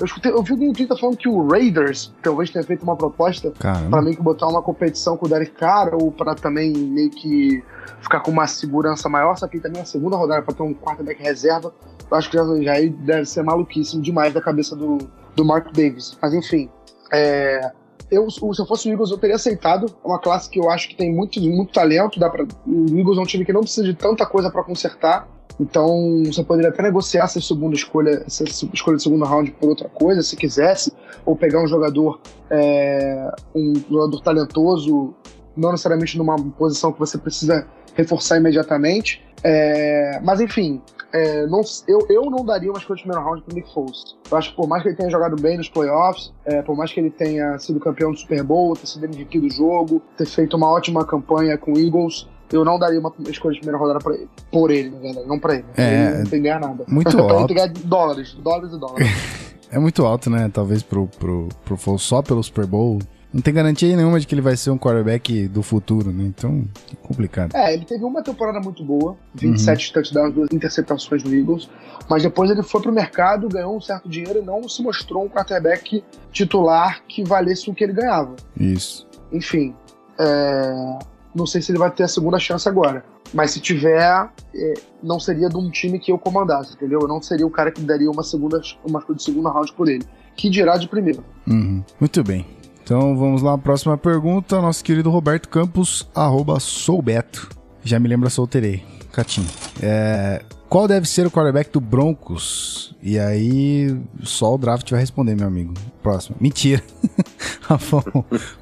Eu, escutei, eu vi alguém no Twitter falando que o Raiders talvez tenha feito uma proposta pra Caramba. meio que botar uma competição com o Derek Carr ou pra também meio que ficar com uma segurança maior, só que também a segunda rodada pra ter um quarterback reserva, eu acho que já, já deve ser maluquíssimo demais da cabeça do, do Mark Davis. Mas enfim, é, eu, se eu fosse o Eagles, eu teria aceitado. É uma classe que eu acho que tem muito, muito talento. Dá pra, o Eagles é um time que não precisa de tanta coisa pra consertar. Então, você poderia até negociar essa segunda escolha, essa escolha de segundo round por outra coisa, se quisesse, ou pegar um jogador, é, um jogador talentoso, não necessariamente numa posição que você precisa reforçar imediatamente. É, mas enfim, é, não- eu, eu não daria uma escolha de primeiro round pro Nick Foles. Eu acho que por mais que ele tenha jogado bem nos playoffs, é, por mais que ele tenha sido campeão do Super Bowl, ter sido MVP do jogo, ter feito uma ótima campanha com o Eagles, eu não daria uma escolha de primeira rodada pra ele. Por ele, na verdade, não pra ele. É, ele não tem que ganhar nada. Muito pra ele alto. tem que ganhar dólares, dólares e dólares. É muito alto, né? Talvez pro, pro, pro Foles só pelo Super Bowl. Não tem garantia nenhuma de que ele vai ser um quarterback do futuro, né? Então, complicado. É, ele teve uma temporada muito boa, 27 touchdowns, duas interceptações no Eagles, mas depois ele foi pro mercado, ganhou um certo dinheiro e não se mostrou um quarterback titular que valesse o que ele ganhava. Isso. Enfim, é, não sei se ele vai ter a segunda chance agora, mas se tiver, é, não seria de um time que eu comandasse, entendeu? Eu não seria o cara que daria uma segunda, uma de segunda round por ele. Que dirá de primeiro? Uhum. Muito bem. Então vamos lá, próxima pergunta. Nosso querido Roberto Campos, arroba soubeto. Já me lembra solteirei. Catinho. É, qual deve ser o quarterback do Broncos? E aí, só o draft vai responder, meu amigo. Próximo. Mentira. Rafão,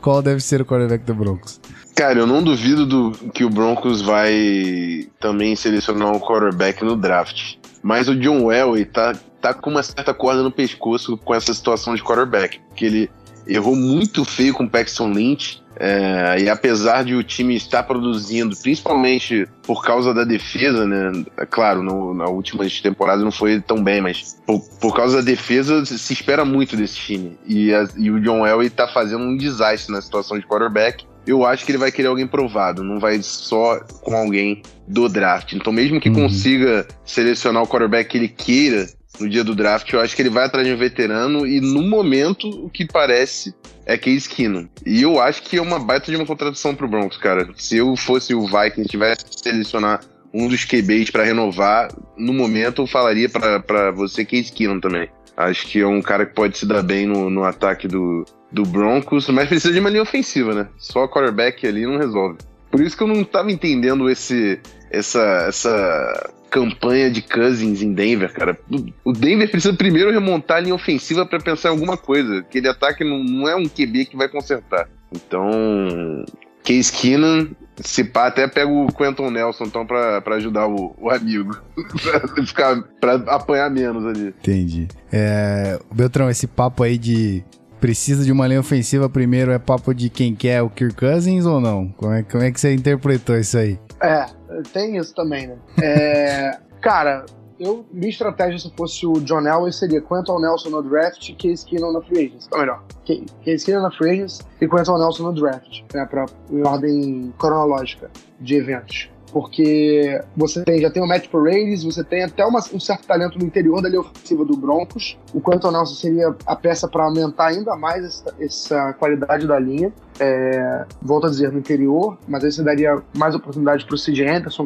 qual deve ser o quarterback do Broncos? Cara, eu não duvido do, que o Broncos vai também selecionar um quarterback no draft. Mas o John Elway tá, tá com uma certa corda no pescoço com essa situação de quarterback. Porque ele errou muito feio com o Paxton Lynch. é, e apesar de o time estar produzindo, principalmente por causa da defesa, né? É Claro, no, na última temporada não foi tão bem, mas por, por causa da defesa se espera muito desse time. E, a- e o John Elway tá fazendo um desastre na situação de quarterback eu acho que ele vai querer alguém provado, não vai só com alguém do draft. Então, mesmo que Uhum. consiga selecionar o quarterback que ele queira no dia do draft, eu acho que ele vai atrás de um veterano e, no momento, o que parece é Case Keenum. E eu acho que é uma baita de uma contradição pro Broncos, cara. Se eu fosse o Vikings tivesse que selecionar um dos QBs para renovar, no momento eu falaria para você Case Keenum também. Acho que é um cara que pode se dar bem no, no ataque do, do Broncos, mas precisa de uma linha ofensiva, né? Só quarterback ali não resolve. Por isso que eu não tava entendendo esse, essa, essa campanha de Cousins em Denver, cara. O Denver precisa primeiro remontar a linha ofensiva para pensar em alguma coisa. Aquele ataque não, não é um QB que vai consertar. Então, Case Keenan, se pá, até pega o Quentin Nelson então pra ajudar o, o amigo. pra apanhar menos ali. Entendi. É, Beltrão, esse papo aí de precisa de uma linha ofensiva primeiro é papo de quem quer o Kirk Cousins ou não? Como é, como é que você interpretou isso aí? É, tem isso também, né? É, cara, eu, minha estratégia se fosse o John Elway seria Quentin Nelson no draft e Case Keenum na free agents. Ou melhor, Case Keenum na free agents e Quentin Nelson no draft, né, pra, em ordem cronológica de eventos porque você tem, já tem o Matt Paredes, você tem até uma, um certo talento no interior da linha ofensiva do Broncos. O Quentin Nelson seria a peça para aumentar ainda mais essa, essa qualidade da linha. É, volto a dizer, no interior, mas aí você daria mais oportunidade para o CJ Anderson,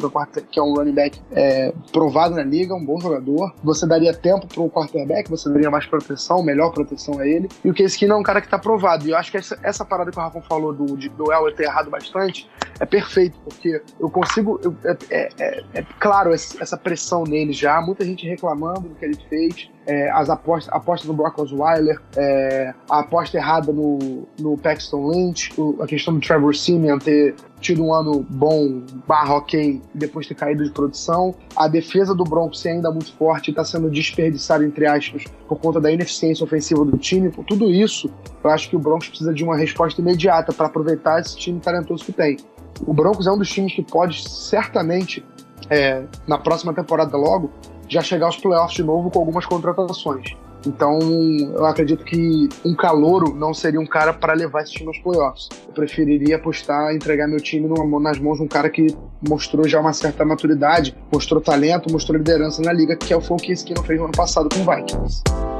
que é, é um running back é, provado na liga, um bom jogador. Você daria tempo para o quarterback, você daria mais proteção, melhor proteção a ele. E o Case é um cara que está provado. E eu acho que essa, essa parada que o Rafa falou do, do Elway ter errado bastante é perfeito, porque eu consigo. Eu, é, é, é, é claro essa pressão nele já, muita gente reclamando do que ele fez é, as apostas, aposta no Brock Osweiler, é, a aposta errada no, no Paxton Lynch, o, a questão do Trevor Simeon ter tido um ano bom, barra ok, depois ter caído de produção. A defesa do Broncos ser ainda muito forte está sendo desperdiçada, entre aspas, por conta da ineficiência ofensiva do time. Por tudo isso, eu acho que o Broncos precisa de uma resposta imediata para aproveitar esse time talentoso que tem. O Broncos é um dos times que pode certamente, é, na próxima temporada logo, já chegar aos playoffs de novo com algumas contratações. Então, eu acredito que um calouro não seria um cara para levar esse time aos playoffs. Eu preferiria apostar, entregar meu time nas mãos de um cara que mostrou já uma certa maturidade, mostrou talento, mostrou liderança na liga, que é o que não fez no ano passado com o Vikings.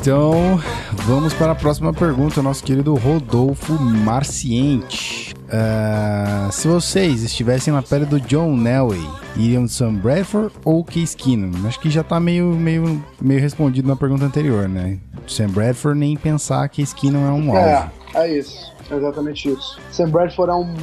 Então, vamos para a próxima pergunta, nosso querido Rodolfo Marciente. Uh, se vocês estivessem na pele do John Nelway, iriam de Sam Bradford ou Case Keenum? Acho que já está meio, meio, meio respondido na pergunta anterior, né? Sam Bradford nem pensar que Keenum é um é, alvo. É, é isso. Exatamente isso. Sam Bradford é um,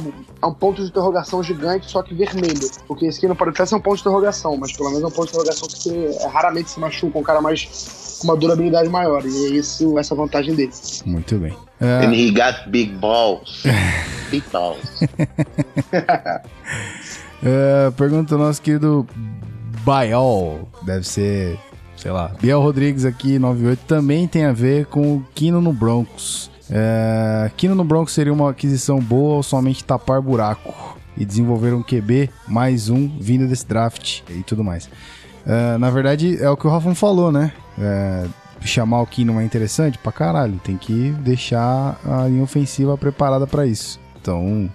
é um ponto de interrogação gigante, só que vermelho. Porque esse aqui não pode até ser um ponto de interrogação, mas pelo menos é um ponto de interrogação que você, é, raramente se machuca, um cara mais com uma durabilidade maior. E é isso, essa vantagem dele. Muito bem. Uh... And he got big balls. big balls. uh, pergunta do nosso querido Baiol. Deve ser, sei lá. Biel Rodrigues aqui, 98, também tem a ver com o Kino no Broncos. Uh, Kino no Broncos seria uma aquisição boa ou somente tapar buraco? E desenvolver um QB mais um vindo desse draft e tudo mais. Uh, na verdade, é o que o Rafa falou, né? É, chamar o Keenum é interessante pra caralho. Tem que deixar a linha ofensiva preparada para isso. Então,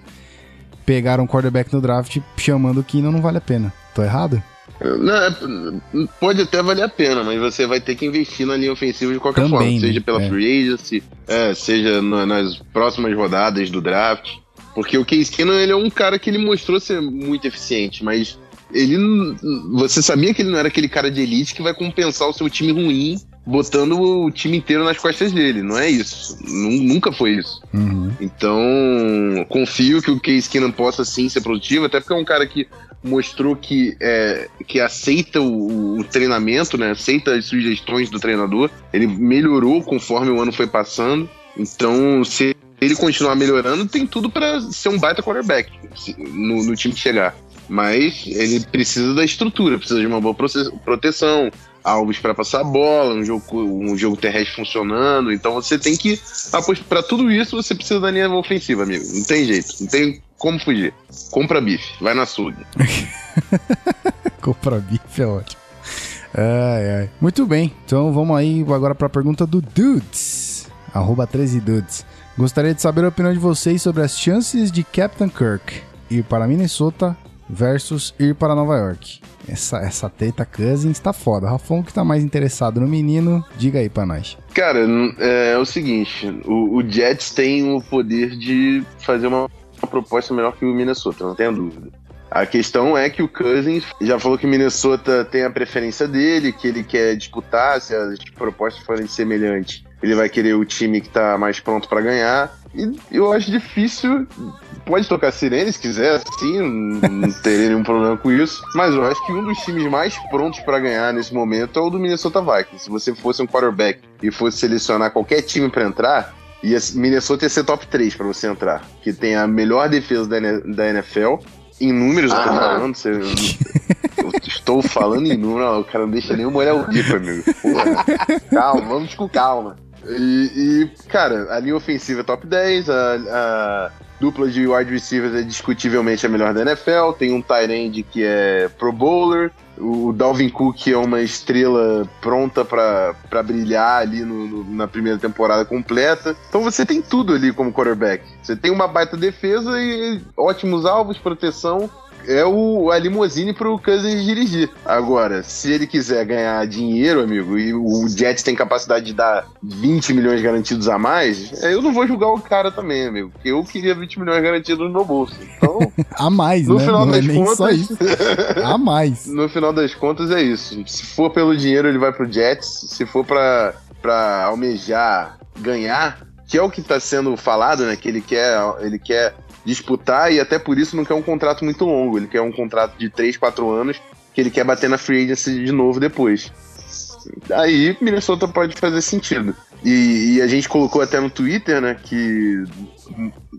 pegar um quarterback no draft chamando o Keenum não vale a pena. Tô errado? Não, é, pode até valer a pena, mas você vai ter que investir na linha ofensiva de qualquer Também, forma, seja né? pela é. free agency, é, seja nas próximas rodadas do draft. Porque o Case Keenum ele é um cara que ele mostrou ser muito eficiente, mas ele você sabia que ele não era aquele cara de elite que vai compensar o seu time ruim botando o time inteiro nas costas dele. Não é isso. Nunca foi isso. Uhum. Então, confio que o Case Keenum possa sim ser produtivo, até porque é um cara que mostrou que, é, que aceita o, o, treinamento, né? aceita as sugestões do treinador. Ele melhorou conforme o ano foi passando. Então, se ele continuar melhorando, tem tudo para ser um baita quarterback no, no time que chegar. Mas ele precisa da estrutura, precisa de uma boa proteção, alvos para passar a bola, um jogo, um jogo terrestre funcionando. Então você tem que. Para tudo isso, você precisa da linha ofensiva, amigo. Não tem jeito, não tem como fugir. Compra bife, vai na açougue. Compra bife é ótimo. Ai, ai. Muito bem, então vamos aí agora para a pergunta do Dudes, arroba 13 Dudes. Gostaria de saber a opinião de vocês sobre as chances de Captain Kirk ir para Minnesota versus ir para Nova York. Essa, essa treta Cousins tá foda. Rafão que tá mais interessado no menino, diga aí pra nós. Cara, n- é, o seguinte, o, o Jets tem o poder de fazer uma proposta melhor que o Minnesota, não tenha dúvida. A questão é que o Cousins já falou que Minnesota tem a preferência dele, que ele quer disputar, se as propostas forem semelhantes, ele vai querer o time que tá mais pronto pra ganhar. E eu acho difícil. Pode tocar sirene se quiser, sim, não teria nenhum problema com isso. Mas eu acho que um dos times mais prontos pra ganhar nesse momento é o do Minnesota Vikings. Se você fosse um quarterback e fosse selecionar qualquer time pra entrar, ia, Minnesota ia ser top 3 pra você entrar. Que tem a melhor defesa da, da NFL. Em números, eu tô Ah. falando. Você, eu estou falando em números, o cara não deixa nem eu molhar o bico, amigo. Porra. Calma, vamos com calma. E, e, cara, a linha ofensiva é top 10, a, a dupla de wide receivers é discutivelmente a melhor da NFL, tem um tight end que é pro bowler, o Dalvin Cook é uma estrela pronta pra brilhar ali no- no- na primeira temporada completa. Então você tem tudo ali como quarterback. Você tem uma baita defesa e ótimos alvos, proteção. É o, a limousine pro Cousins dirigir. Agora, se ele quiser ganhar dinheiro, amigo, e o Jets tem capacidade de dar 20 milhões garantidos a mais, é, eu não vou julgar o cara também, amigo. Porque eu queria 20 milhões garantidos no meu bolso. Então, A mais, no né? final Não é das só contas. isso. A mais. No final das contas é isso. Se for pelo dinheiro, ele vai pro Jets. Se for pra, pra almejar ganhar, que é o que tá sendo falado, né? Que ele quer, ele quer disputar e até por isso não quer um contrato muito longo. Ele quer um contrato de 3, 4 anos que ele quer bater na free agency de novo depois. Aí Minnesota pode fazer sentido. E, e a gente colocou até no Twitter, né, que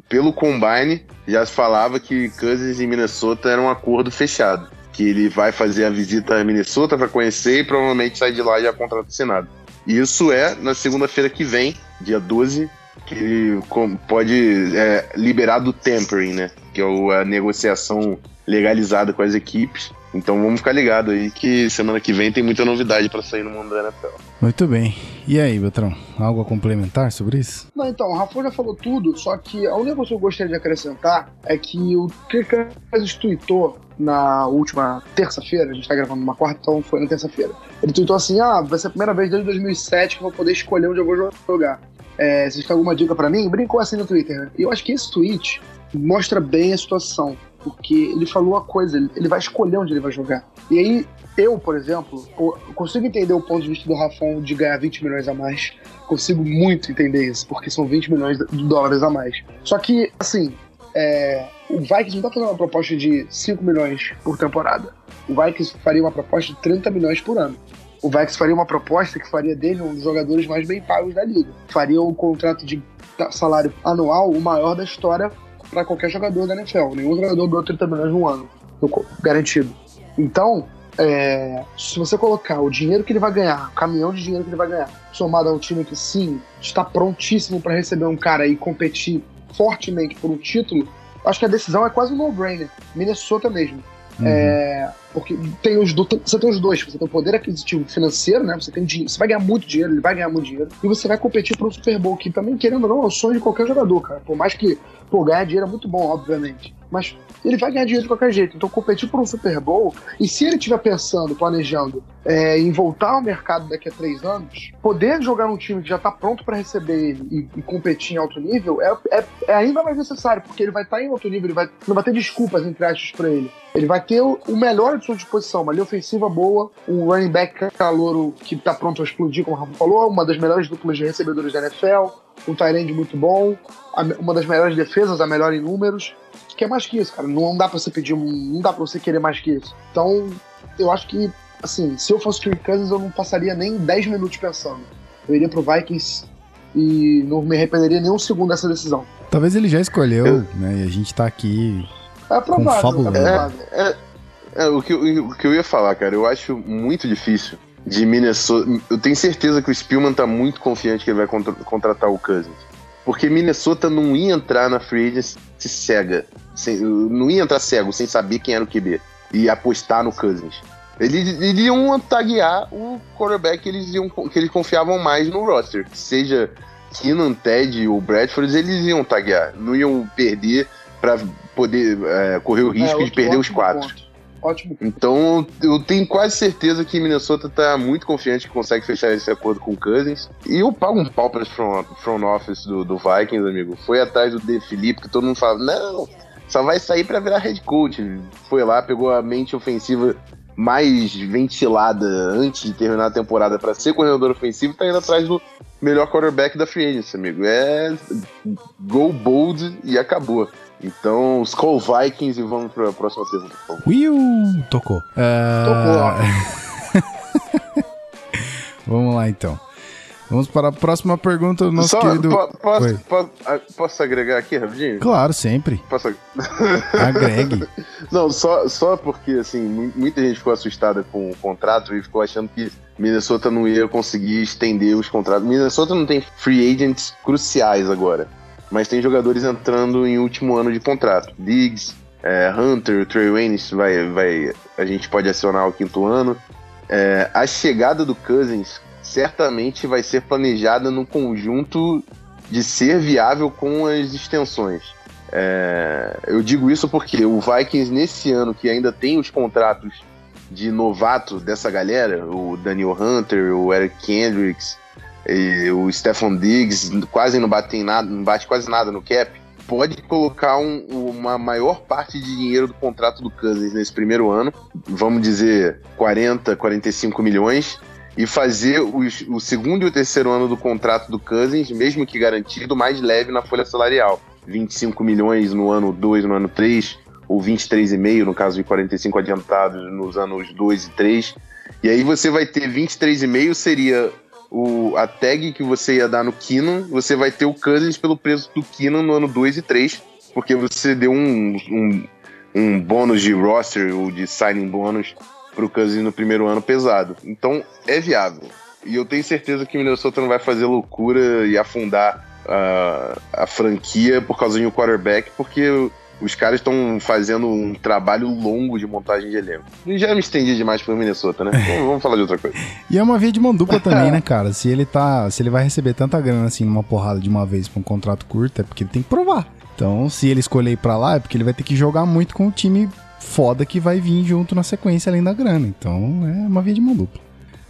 pelo Combine já se falava que Cousins e Minnesota era um acordo fechado. Que ele vai fazer a visita a Minnesota para conhecer e provavelmente sair de lá já contrato assinado. Isso é na segunda-feira que vem, dia 12, que ele pode é, liberar do tempering, né? Que é a negociação legalizada com as equipes. Então vamos ficar ligado aí que semana que vem tem muita novidade para sair no mundo da NFL. Muito bem. E aí, Beltrão? Algo a complementar sobre isso? Não, então, o Rafa já falou tudo, só que a única coisa que eu gostaria de acrescentar é que o Kirk Cousins tweetou na última terça-feira, a gente tá gravando numa quarta, então foi na terça-feira. Ele tweetou assim: ah, vai ser a primeira vez desde 2007 que eu vou poder escolher onde eu vou jogar. É, vocês têm alguma dica pra mim? Brincou assim no Twitter, né? Eu acho que esse tweet mostra bem a situação, porque ele falou a coisa, ele- vai escolher onde ele vai jogar. E aí, eu, por exemplo, consigo entender o ponto de vista do Rafão de ganhar 20 milhões a mais. Consigo muito entender isso, porque são 20 milhões de dólares a mais. Só que, assim, é, o Vikings não tá fazendo uma proposta de 5 milhões por temporada. O Vikings faria uma proposta de 30 milhões por ano. O Vikings faria uma proposta que faria dele um dos jogadores mais bem pagos da liga. Faria um contrato de salário anual o maior da história para qualquer jogador da NFL. Nenhum jogador ganhou 30 milhões no ano, garantido. Então, é, se você colocar o dinheiro que ele vai ganhar, o caminhão de dinheiro que ele vai ganhar, somado a um time que sim está prontíssimo para receber um cara e competir fortemente por um título, acho que a decisão é quase um no-brainer. Minnesota mesmo. Uhum. É, porque tem os do- você tem os dois, você tem o poder aquisitivo financeiro, né? Você tem dinheiro, você vai ganhar muito dinheiro, ele vai ganhar muito dinheiro, e você vai competir por um Super Bowl, que também, querendo ou não, é o sonho de qualquer jogador, cara. Por mais que, pô, ganhar dinheiro é muito bom, obviamente. Mas ele vai ganhar dinheiro de qualquer jeito. Então, competir por um Super Bowl, e se ele estiver pensando, planejando é, em voltar ao mercado daqui a três anos, poder jogar num time que já está pronto para receber ele e, e competir em alto nível é, é- é ainda mais necessário, porque ele vai estar em alto nível, ele vai, não vai ter desculpas entre aspas para ele. Ele vai ter o, o melhor de sua disposição, uma linha ofensiva boa, um running back calouro que está pronto a explodir, como o Rafa falou, uma das melhores duplas de recebedores da NFL, um tight end muito bom, uma das melhores defesas, a melhor em números. Que é mais que isso, cara. Não dá pra você pedir um. Não dá pra você querer mais que isso. Então, eu acho que, assim, se eu fosse o Kirk Cousins, eu não passaria nem 10 minutos pensando. Eu iria pro Vikings e não me arrependeria nem um segundo dessa decisão. Talvez ele já escolheu, né? E a gente tá aqui. É provável, é provável. É, é, o, que, eu- o que eu ia falar, cara, eu acho muito difícil de Minnesota. Eu tenho certeza que o Spielman tá muito confiante que ele vai contra- contratar o Cousins. Porque Minnesota não ia entrar na free agency cega. Sem, não ia entrar cego, sem saber quem era o QB. E apostar no Cousins. Eles eles iam taguear o quarterback que eles, iam, que eles confiavam mais no roster. Seja Keenan, Ted ou Bradford, eles iam taguear. Não iam perder pra poder é, correr o risco É, de perder os quatro. ponto. Ótimo. Então, eu tenho quase certeza que Minnesota tá muito confiante que consegue fechar esse acordo com o Cousins. E eu pago um pau para front, front office do, do Vikings, amigo. Foi atrás do De Felipe, que todo mundo fala, não, só vai sair para virar head coach. Foi lá, pegou a mente ofensiva mais ventilada antes de terminar a temporada para ser coordenador ofensivo, tá indo atrás do melhor quarterback da free agency, amigo. É go bold e acabou. Então, os Call Vikings e vamos para a próxima pergunta. Will tocou. Ah, Vamos lá então. Vamos para a próxima pergunta do nosso Só, querido. po- posso, po- ah, posso agregar aqui rapidinho? Claro, sempre. Posso ag- Agregue. Não, só, só porque, assim, mu- muita gente ficou assustada com o contrato e ficou achando que Minnesota não ia conseguir estender os contratos. Minnesota não tem free agents cruciais agora, mas tem jogadores entrando em último ano de contrato. Diggs, é, Hunter, Trey Waynes, vai, vai, a gente pode acionar o quinto ano. É, a chegada do Cousins certamente vai ser planejada no conjunto de ser viável com as extensões. É, eu digo isso porque o Vikings, nesse ano, que ainda tem os contratos de novato dessa galera, o Daniel Hunter, o Eric Kendricks, e o Stefan Diggs, quase não bate, em nada, não bate quase nada no cap, pode colocar um- uma maior parte de dinheiro do contrato do Cousins nesse primeiro ano, vamos dizer 40, 45 milhões, e fazer os- o segundo e o terceiro ano do contrato do Cousins, mesmo que garantido, mais leve na folha salarial. 25 milhões no ano 2, no ano 3, ou 23,5 no caso de 45 adiantados nos anos 2 e 3. E aí você vai ter 23,5 seria o, a tag que você ia dar no Keenan, você vai ter o Cousins pelo preço do Keenan no ano 2 e 3, porque você deu um, um, um bônus de roster ou de signing bônus pro Cousins no primeiro ano pesado. Então é viável. E eu tenho certeza que o Minnesota não vai fazer loucura e afundar a, a franquia por causa de um quarterback, porque os caras estão fazendo um trabalho longo de montagem de elenco. E já me estendi demais pro Minnesota, né? Vamos, vamos falar de outra coisa. E é uma via de mão dupla também, né, cara? Se ele tá. Se ele vai receber tanta grana assim numa porrada de uma vez pra um contrato curto, é porque ele tem que provar. Então, se ele escolher ir pra lá, é porque ele vai ter que jogar muito com o time foda que vai vir junto na sequência além da grana. Então, é uma via de mão dupla.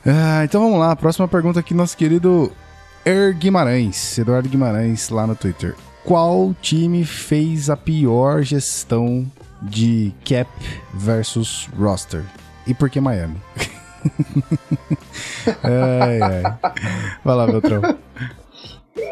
Ah, então vamos lá, próxima pergunta aqui, nosso querido Er Guimarães, Eduardo Guimarães, lá no Twitter. Qual time fez a pior gestão de cap versus roster? E por que Miami? ai, ai. Vai lá, Beltrão.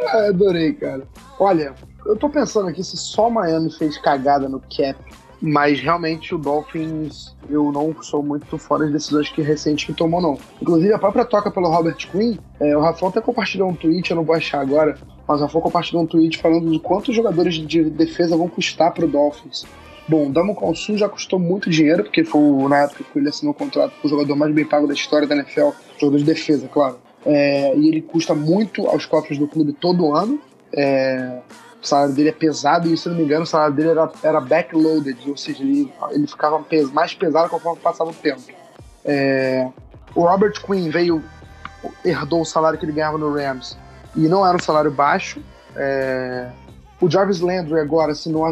Ah, adorei, cara. Olha, eu tô pensando aqui se só Miami fez cagada no cap, mas realmente o Dolphins, eu não sou muito fora das decisões que recente que tomou, não. Inclusive, a própria toca pelo Robert Quinn, é, o Rafão até compartilhou um tweet, eu não vou achar agora, mas o Rafão compartilhou um tweet falando de quantos jogadores de defesa vão custar pro Dolphins. Bom, o Damo Consul já custou muito dinheiro, porque foi o- na época que ele assinou o contrato com o jogador mais bem pago da história da NFL, jogador de defesa, claro. É, e ele custa muito aos cofres do clube todo ano. É, o salário dele é pesado e, se não me engano, o salário dele era, era backloaded, ou seja, ele, ele ficava mais pesado conforme passava o tempo. É, o Robert Quinn veio, herdou o salário que ele ganhava no Rams e não era um salário baixo. É, o Jarvis Landry agora assinou,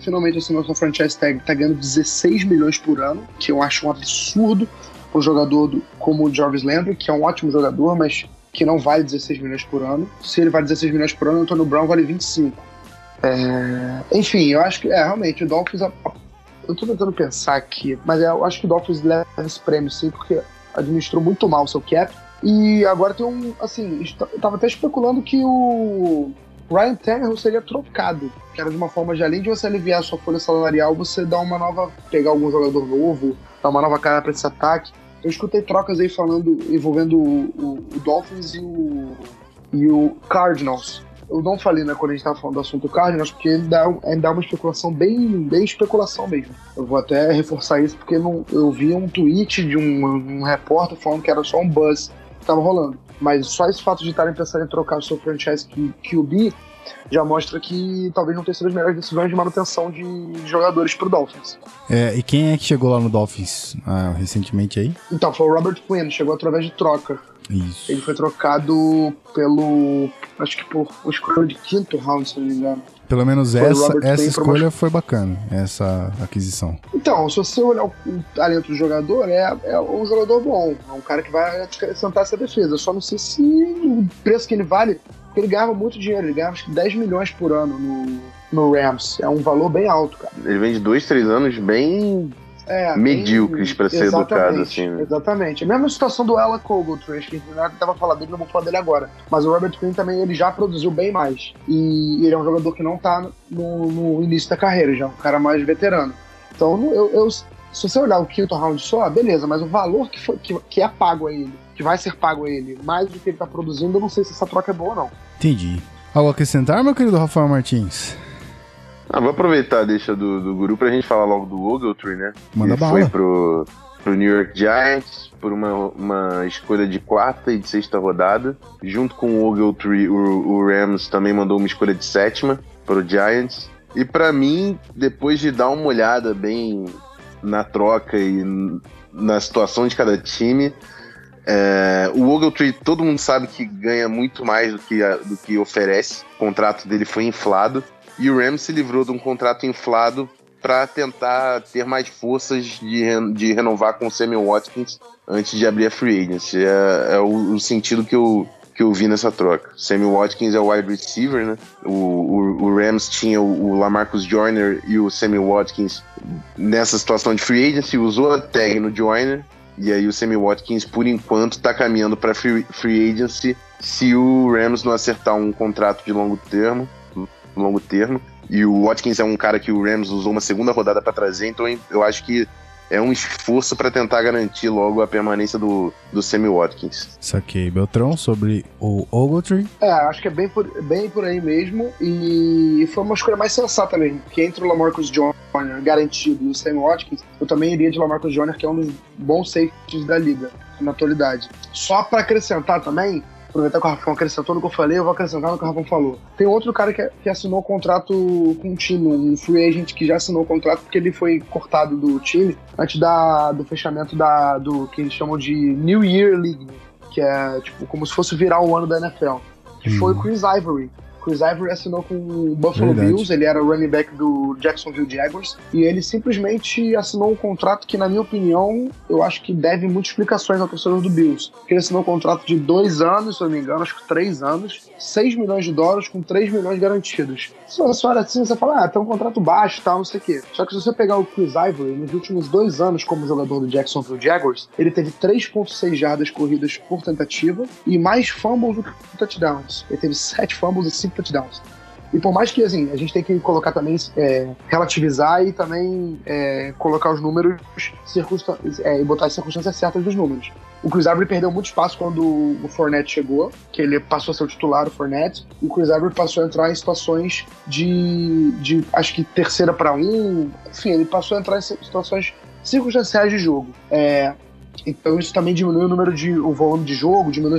finalmente assinou sua franchise tag, tá ganhando 16 milhões por ano, que eu acho um absurdo para um jogador do- como o Jarvis Landry, que é um ótimo jogador, mas que não vale 16 milhões por ano. Se ele vale 16 milhões por ano, o Antônio Brown vale 25. É, Enfim, eu acho que é realmente o Dolphins. Eu tô tentando pensar aqui, mas é, eu acho que o Dolphins leva esse prêmio sim, porque administrou muito mal o seu cap. E agora tem um. Assim, est- eu tava até especulando que o Ryan Tannehill seria trocado. Que era de uma forma de, além de você aliviar a sua folha salarial, você dá uma nova. pegar algum jogador novo, dar uma nova cara pra esse ataque. Eu escutei trocas aí falando, envolvendo o, o- o Dolphins e o, e o Cardinals. Eu não falei, né, quando a gente tava falando do assunto Cardinals, porque ainda dá, dá uma especulação bem, bem especulação mesmo. Eu vou até reforçar isso, porque não, eu vi um tweet de um, um repórter falando que era só um buzz que tava rolando. Mas só esse fato de estarem pensando em trocar o seu franchise QB já mostra que talvez não tenha sido as melhores decisões de manutenção de jogadores pro Dolphins. É, e quem é que chegou lá no Dolphins ah, recentemente aí? Então, foi o Robert Quinn, chegou através de troca. Isso. Ele foi trocado pelo. Acho que por uma escolha de quinto round, se não me engano. Pelo menos Foi essa, essa escolha foi bacana, essa aquisição. Então, se você olhar o, o talento do jogador, é, é um jogador bom. É um cara que vai acrescentar essa defesa. Eu só não sei se o preço que ele vale, porque ele ganhava muito dinheiro. Ele ganhava acho que 10 milhões por ano no, no Rams. É um valor bem alto, cara. Ele vem de dois, três anos bem É, medíocres pra ser exatamente, educado, assim, né? Exatamente. A mesma situação do Ella Ogletree, acho que a gente tava falando dele, não vou falar dele agora. Mas o Robert Quinn também, ele já produziu bem mais. E ele é um jogador que não tá no, no início da carreira, já é um cara mais veterano. Então, eu, eu- se você olhar o quinto round só, beleza, mas o valor que, foi, que, que é pago a ele, que vai ser pago a ele, mais do que ele tá produzindo, eu não sei se essa troca é boa ou não. Entendi. Algo a acrescentar, meu querido Rafael Martins? Ah, vou aproveitar a deixa do, do Guru pra gente falar logo do Ogletree, né? Manda Ele bala. foi pro, pro New York Giants por uma, uma escolha de quarta e de sexta rodada. Junto com o Ogletree, o, o Rams também mandou uma escolha de sétima pro Giants. E pra mim, depois de dar uma olhada bem na troca e na situação de cada time, é, o Ogletree, todo mundo sabe que ganha muito mais do que, a- do que oferece. O contrato dele foi inflado. E o Rams se livrou de um contrato inflado para tentar ter mais forças de, de renovar com o Samuel Watkins antes de abrir a free agency. É, é o, o sentido que eu, que eu vi nessa troca. Samuel Watkins é o wide receiver, né? O, o, o Rams tinha o, o Lamarcus Joyner e o Samuel Watkins nessa situação de free agency, usou a tag no Joyner. E aí o Samuel Watkins, por enquanto, tá caminhando para free, free agency se o Rams não acertar um contrato de longo termo longo termo. E o Watkins é um cara que o Rams usou uma segunda rodada para trazer, então eu acho que é um esforço para tentar garantir logo a permanência do, do Sammy Watkins. Saquei. Beltrão sobre o Ogletree. É, acho que é bem por, bem por aí mesmo. E foi uma escolha mais sensata mesmo. Porque entre o Lamarcus Joyner garantido e o Sam Watkins, eu também iria de Lamarcus Joyner, que é um dos bons safeties da liga na atualidade. Só pra acrescentar também, aproveitar que o Rafão acrescentou no que eu falei, eu vou acrescentar no que o Rafão falou. Tem outro cara que, que assinou contrato com o time, um free agent que já assinou o contrato porque ele foi cortado do time antes da, do fechamento da, do que eles chamam de New Year League, que é tipo como se fosse virar o ano da NFL. Que foi o Chris Ivory. Chris Ivory assinou com o Buffalo Verdade. Bills, ele era running back do Jacksonville Jaguars, e ele simplesmente assinou um contrato que, na minha opinião, eu acho que deve muitas explicações ao torcedor do Bills. Ele assinou um contrato de dois anos, se eu não me engano, acho que três anos, 6 milhões de dólares com 3 milhões garantidos. Se você olha assim, você fala, ah, tem um contrato baixo tal, não sei o quê. Só que se você pegar o Chris Ivory, nos últimos dois anos como jogador do Jacksonville Jaguars, ele teve 3.6 jardas corridas por tentativa e mais fumbles do que touchdowns. Ele teve 7 fumbles e 5 touchdowns. E por mais que assim, a gente tem que colocar também, é, relativizar e também é, colocar os números é, e botar as circunstâncias certas dos números. O Chris Ivory perdeu muito espaço quando o Fournette chegou, que ele passou a ser o titular, o Fournette, e o Chris Ivory passou a entrar em situações de, de acho que terceira para um, enfim, ele passou a entrar em situações circunstanciais de jogo. É, então isso também diminui o número de o volume de jogo, diminui,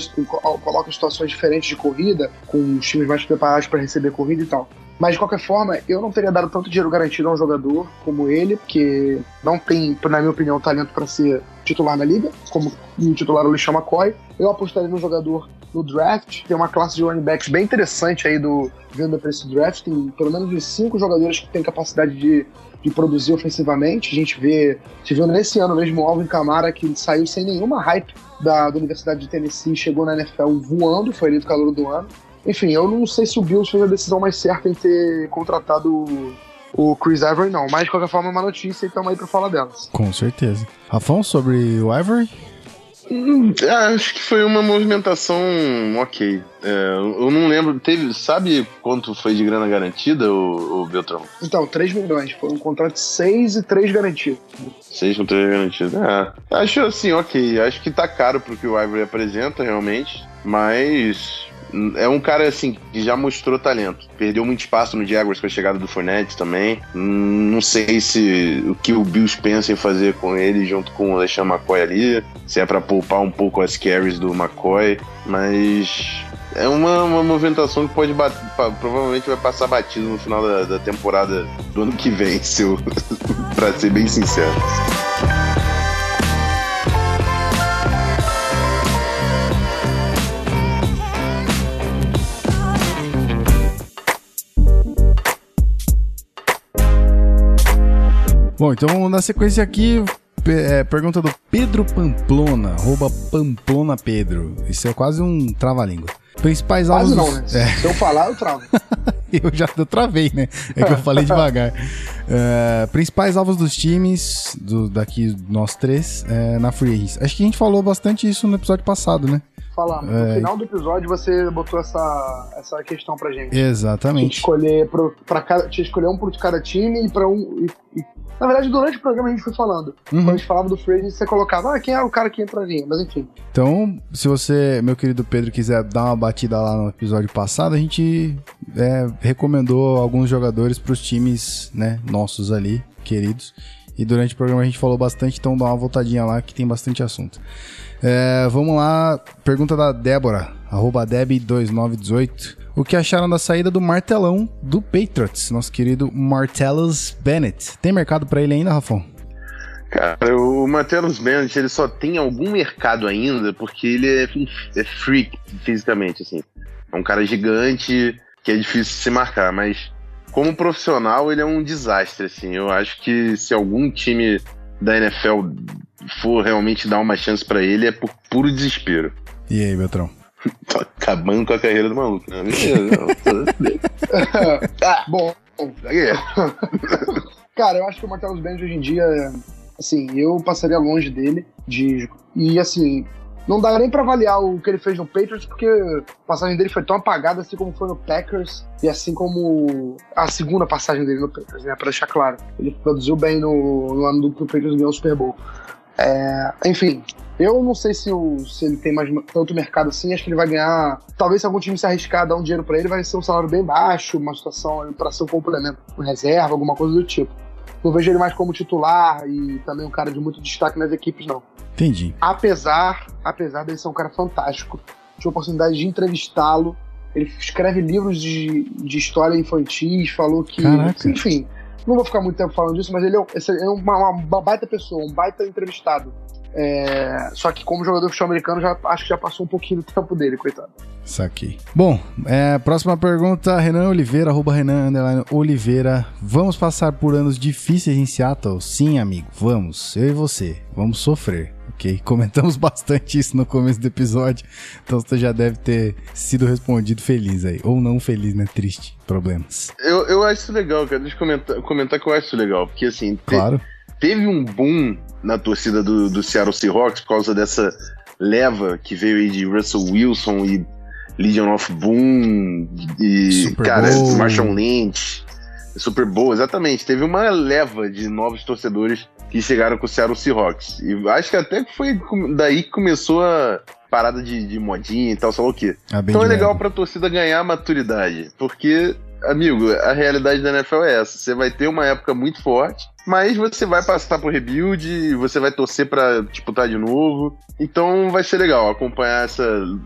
coloca situações diferentes de corrida, com os times mais preparados para receber corrida e tal. Mas de qualquer forma, eu não teria dado tanto dinheiro garantido a um jogador como ele, porque não tem, na minha opinião, talento para ser titular na liga, como o titular o LeSean McCoy. Eu apostaria no jogador no draft. Tem uma classe de running backs bem interessante aí do vindo para esse draft. Tem pelo menos uns cinco jogadores que têm capacidade de de produzir ofensivamente. A gente vê, se viu nesse ano mesmo o Alvin Kamara, que saiu sem nenhuma hype da, da Universidade de Tennessee, chegou na NFL voando, foi eleito calor do ano. Enfim, eu não sei se o Bills fez a decisão mais certa em ter contratado o, o Chris Ivory, não. Mas, de qualquer forma, é uma notícia e estamos aí para falar delas. Com certeza. Rafão, sobre o Ivory? Hum, acho que foi uma movimentação ok. É, eu não lembro, teve, sabe quanto foi de grana garantida, o, o Beltrão? Então, 3 milhões. Foi um contrato de 6 e 3 garantido. 6 com 3 garantido. É, acho assim, ok. Acho que tá caro pro que o Ivory apresenta, realmente. Mas é um cara assim que já mostrou talento. Perdeu muito espaço no Jaguars com a chegada do Fournette também. Hum, Não sei se o que o Bills pensa em fazer com ele junto com o Alexandre McCoy ali, se é para poupar um pouco as carries do McCoy, mas é uma, uma movimentação que pode bat- pa- provavelmente vai passar batido no final da, da temporada do ano que vem, se eu, pra ser bem sincero. Bom, então na sequência aqui, é, pergunta do Pedro Pamplona, arroba Pamplona Pedro. Isso é quase um trava-língua. Principais alvos. Quase não, dos- né? É, Se eu falar, eu travo. eu já eu travei, né? É que eu falei devagar. É, principais alvos dos times, do, daqui nós três, é, na Free Agents. Acho que a gente falou bastante isso no episódio passado, né? Falar. No É. final do episódio, você botou essa, essa questão pra gente. Exatamente. escolher, pro, pra cada, tinha que escolher um por cada time e pra um. e- e- na verdade, durante o programa a gente foi falando. Quando a Uhum. gente falava do free agent, você colocava, ah, quem é o cara que entraria? Mas enfim. Então, se você, meu querido Pedro, quiser dar uma batida lá no episódio passado, a gente é, recomendou alguns jogadores para os times, né, nossos ali, queridos. E durante o programa a gente falou bastante, então dá uma voltadinha lá que tem bastante assunto. É, vamos lá, pergunta da Débora, arroba Deb2918. O que acharam da saída do martelão do Patriots, nosso querido Martellus Bennett? Tem mercado para ele ainda, Rafão? Cara, o Matheus Bennett, ele só tem algum mercado ainda porque ele é, é freak fisicamente, assim. É um cara gigante que é difícil se marcar, mas como profissional ele é um desastre, assim. Eu acho que se algum time da NFL for realmente dar uma chance pra ele é por puro desespero. E aí, Beltrão? Tô acabando com a carreira do maluco, né? Ah, Bom, cara, eu acho que o Martellus Bennett hoje em dia, assim, eu passaria longe dele. De, e assim, não dá nem pra avaliar o que ele fez no Patriots, porque a passagem dele foi tão apagada assim como foi no Packers e assim como a segunda passagem dele no Packers, né? Pra deixar claro. Ele produziu bem no, no ano do que o Patriots ganhou o Super Bowl. É, enfim, eu não sei se, o, se ele tem mais tanto mercado assim. Acho que ele vai ganhar. Talvez se algum time se arriscar a dar um dinheiro pra ele, vai ser um salário bem baixo, uma situação pra ser um complemento, uma reserva, alguma coisa do tipo. Não vejo ele mais como titular e também um cara de muito destaque nas equipes, não. Entendi. Apesar, apesar dele ser um cara fantástico, tive a oportunidade de entrevistá-lo. Ele escreve livros de, de história infantis, falou que. Caraca. Enfim, não vou ficar muito tempo falando disso, mas ele é, é uma, uma baita pessoa, um baita entrevistado. É, só que como jogador de futebol americano, já, acho que já passou um pouquinho do tempo dele, coitado. Saquei. Bom, é, próxima pergunta, Renan Oliveira, arroba Renan Oliveira. Vamos passar por anos difíceis em Seattle? Sim, amigo, vamos. Eu e você. Vamos sofrer, ok? Comentamos bastante isso no começo do episódio, então você já deve ter sido respondido feliz aí. Ou não feliz, né? Triste. Problemas. Eu, eu acho isso legal, cara. Deixa eu comentar, comentar que eu acho isso legal. Porque, assim, te- Claro. teve um boom na torcida do, do Seattle Seahawks por causa dessa leva que veio aí de Russell Wilson e Legion of Boom e, Super cara, Bowl. Marshall Lynch, Super Bowl, exatamente. Teve uma leva de novos torcedores que chegaram com o Seattle Seahawks. E acho que até foi daí que começou a parada de, de modinha e tal, sei lá o quê. Ah, Então é legal leve. pra torcida ganhar maturidade, porque, amigo, a realidade da NFL é essa. Você vai ter uma época muito forte, mas você vai passar por rebuild, você vai torcer pra disputar de novo. Então vai ser legal acompanhar essa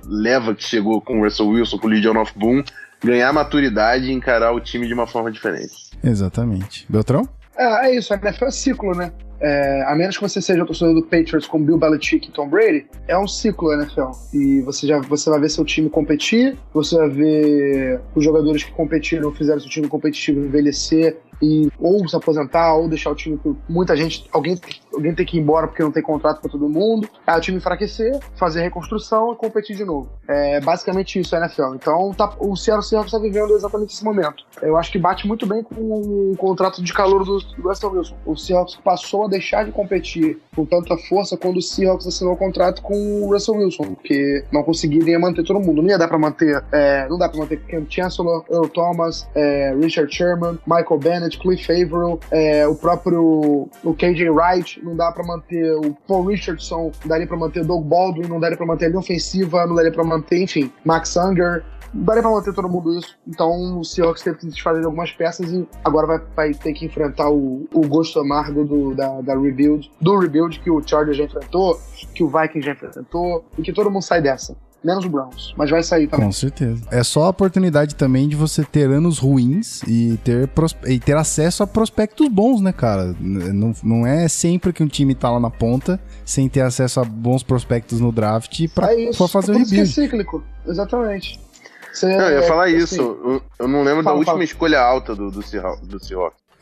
leva que chegou com o Russell Wilson, com o Legion of Boom, ganhar maturidade e encarar o time de uma forma diferente. Exatamente. Beltrão? É, é isso, a NFL é ciclo, né? É, a menos que você seja torcedor do Patriots com Bill Belichick e Tom Brady, é um ciclo NFL. E você já você vai ver seu time competir, você vai ver os jogadores que competiram, fizeram seu time competitivo envelhecer e ou se aposentar, ou deixar o time com muita gente, alguém, alguém tem que ir embora porque não tem contrato pra todo mundo. Aí o time enfraquecer, fazer reconstrução e competir de novo. É basicamente isso a NFL. Então tá, o Seattle Seahawks está vivendo exatamente esse momento. Eu acho que bate muito bem com o contrato de calor do, Russell Wilson. O Seahawks passou a deixar de competir com tanta força quando o Seahawks assinou o contrato com o Russell Wilson, porque não conseguiria manter todo mundo. Não ia dar pra manter, é, não dá pra manter Ken Chancellor, Earl Thomas, é, Richard Sherman, Michael Bennett, Cliff Averill, é, o próprio o KJ Wright, não dá pra manter o Paul Richardson, não daria pra manter Doug Baldwin, não daria pra manter a linha ofensiva, não daria pra manter, enfim, Max Unger, daria pra manter todo mundo isso. Então o Seahawks teve que desfazer de algumas peças e agora vai, vai ter que enfrentar o, o gosto amargo do, da, da rebuild, do rebuild que o Chargers já enfrentou, que o Vikings já enfrentou, e que todo mundo sai dessa. Menos o Browns, mas vai sair também. Com certeza. É só a oportunidade também de você ter anos ruins e ter, e ter acesso a prospectos bons, né, cara? Não, não é sempre que um time tá lá na ponta sem ter acesso a bons prospectos no draft pra, é isso. pra fazer o Por isso que é cíclico. Exatamente. Você, Não, eu ia é, falar assim, isso. Eu, eu não lembro Fala, da última fala. escolha alta do, do Seahawks.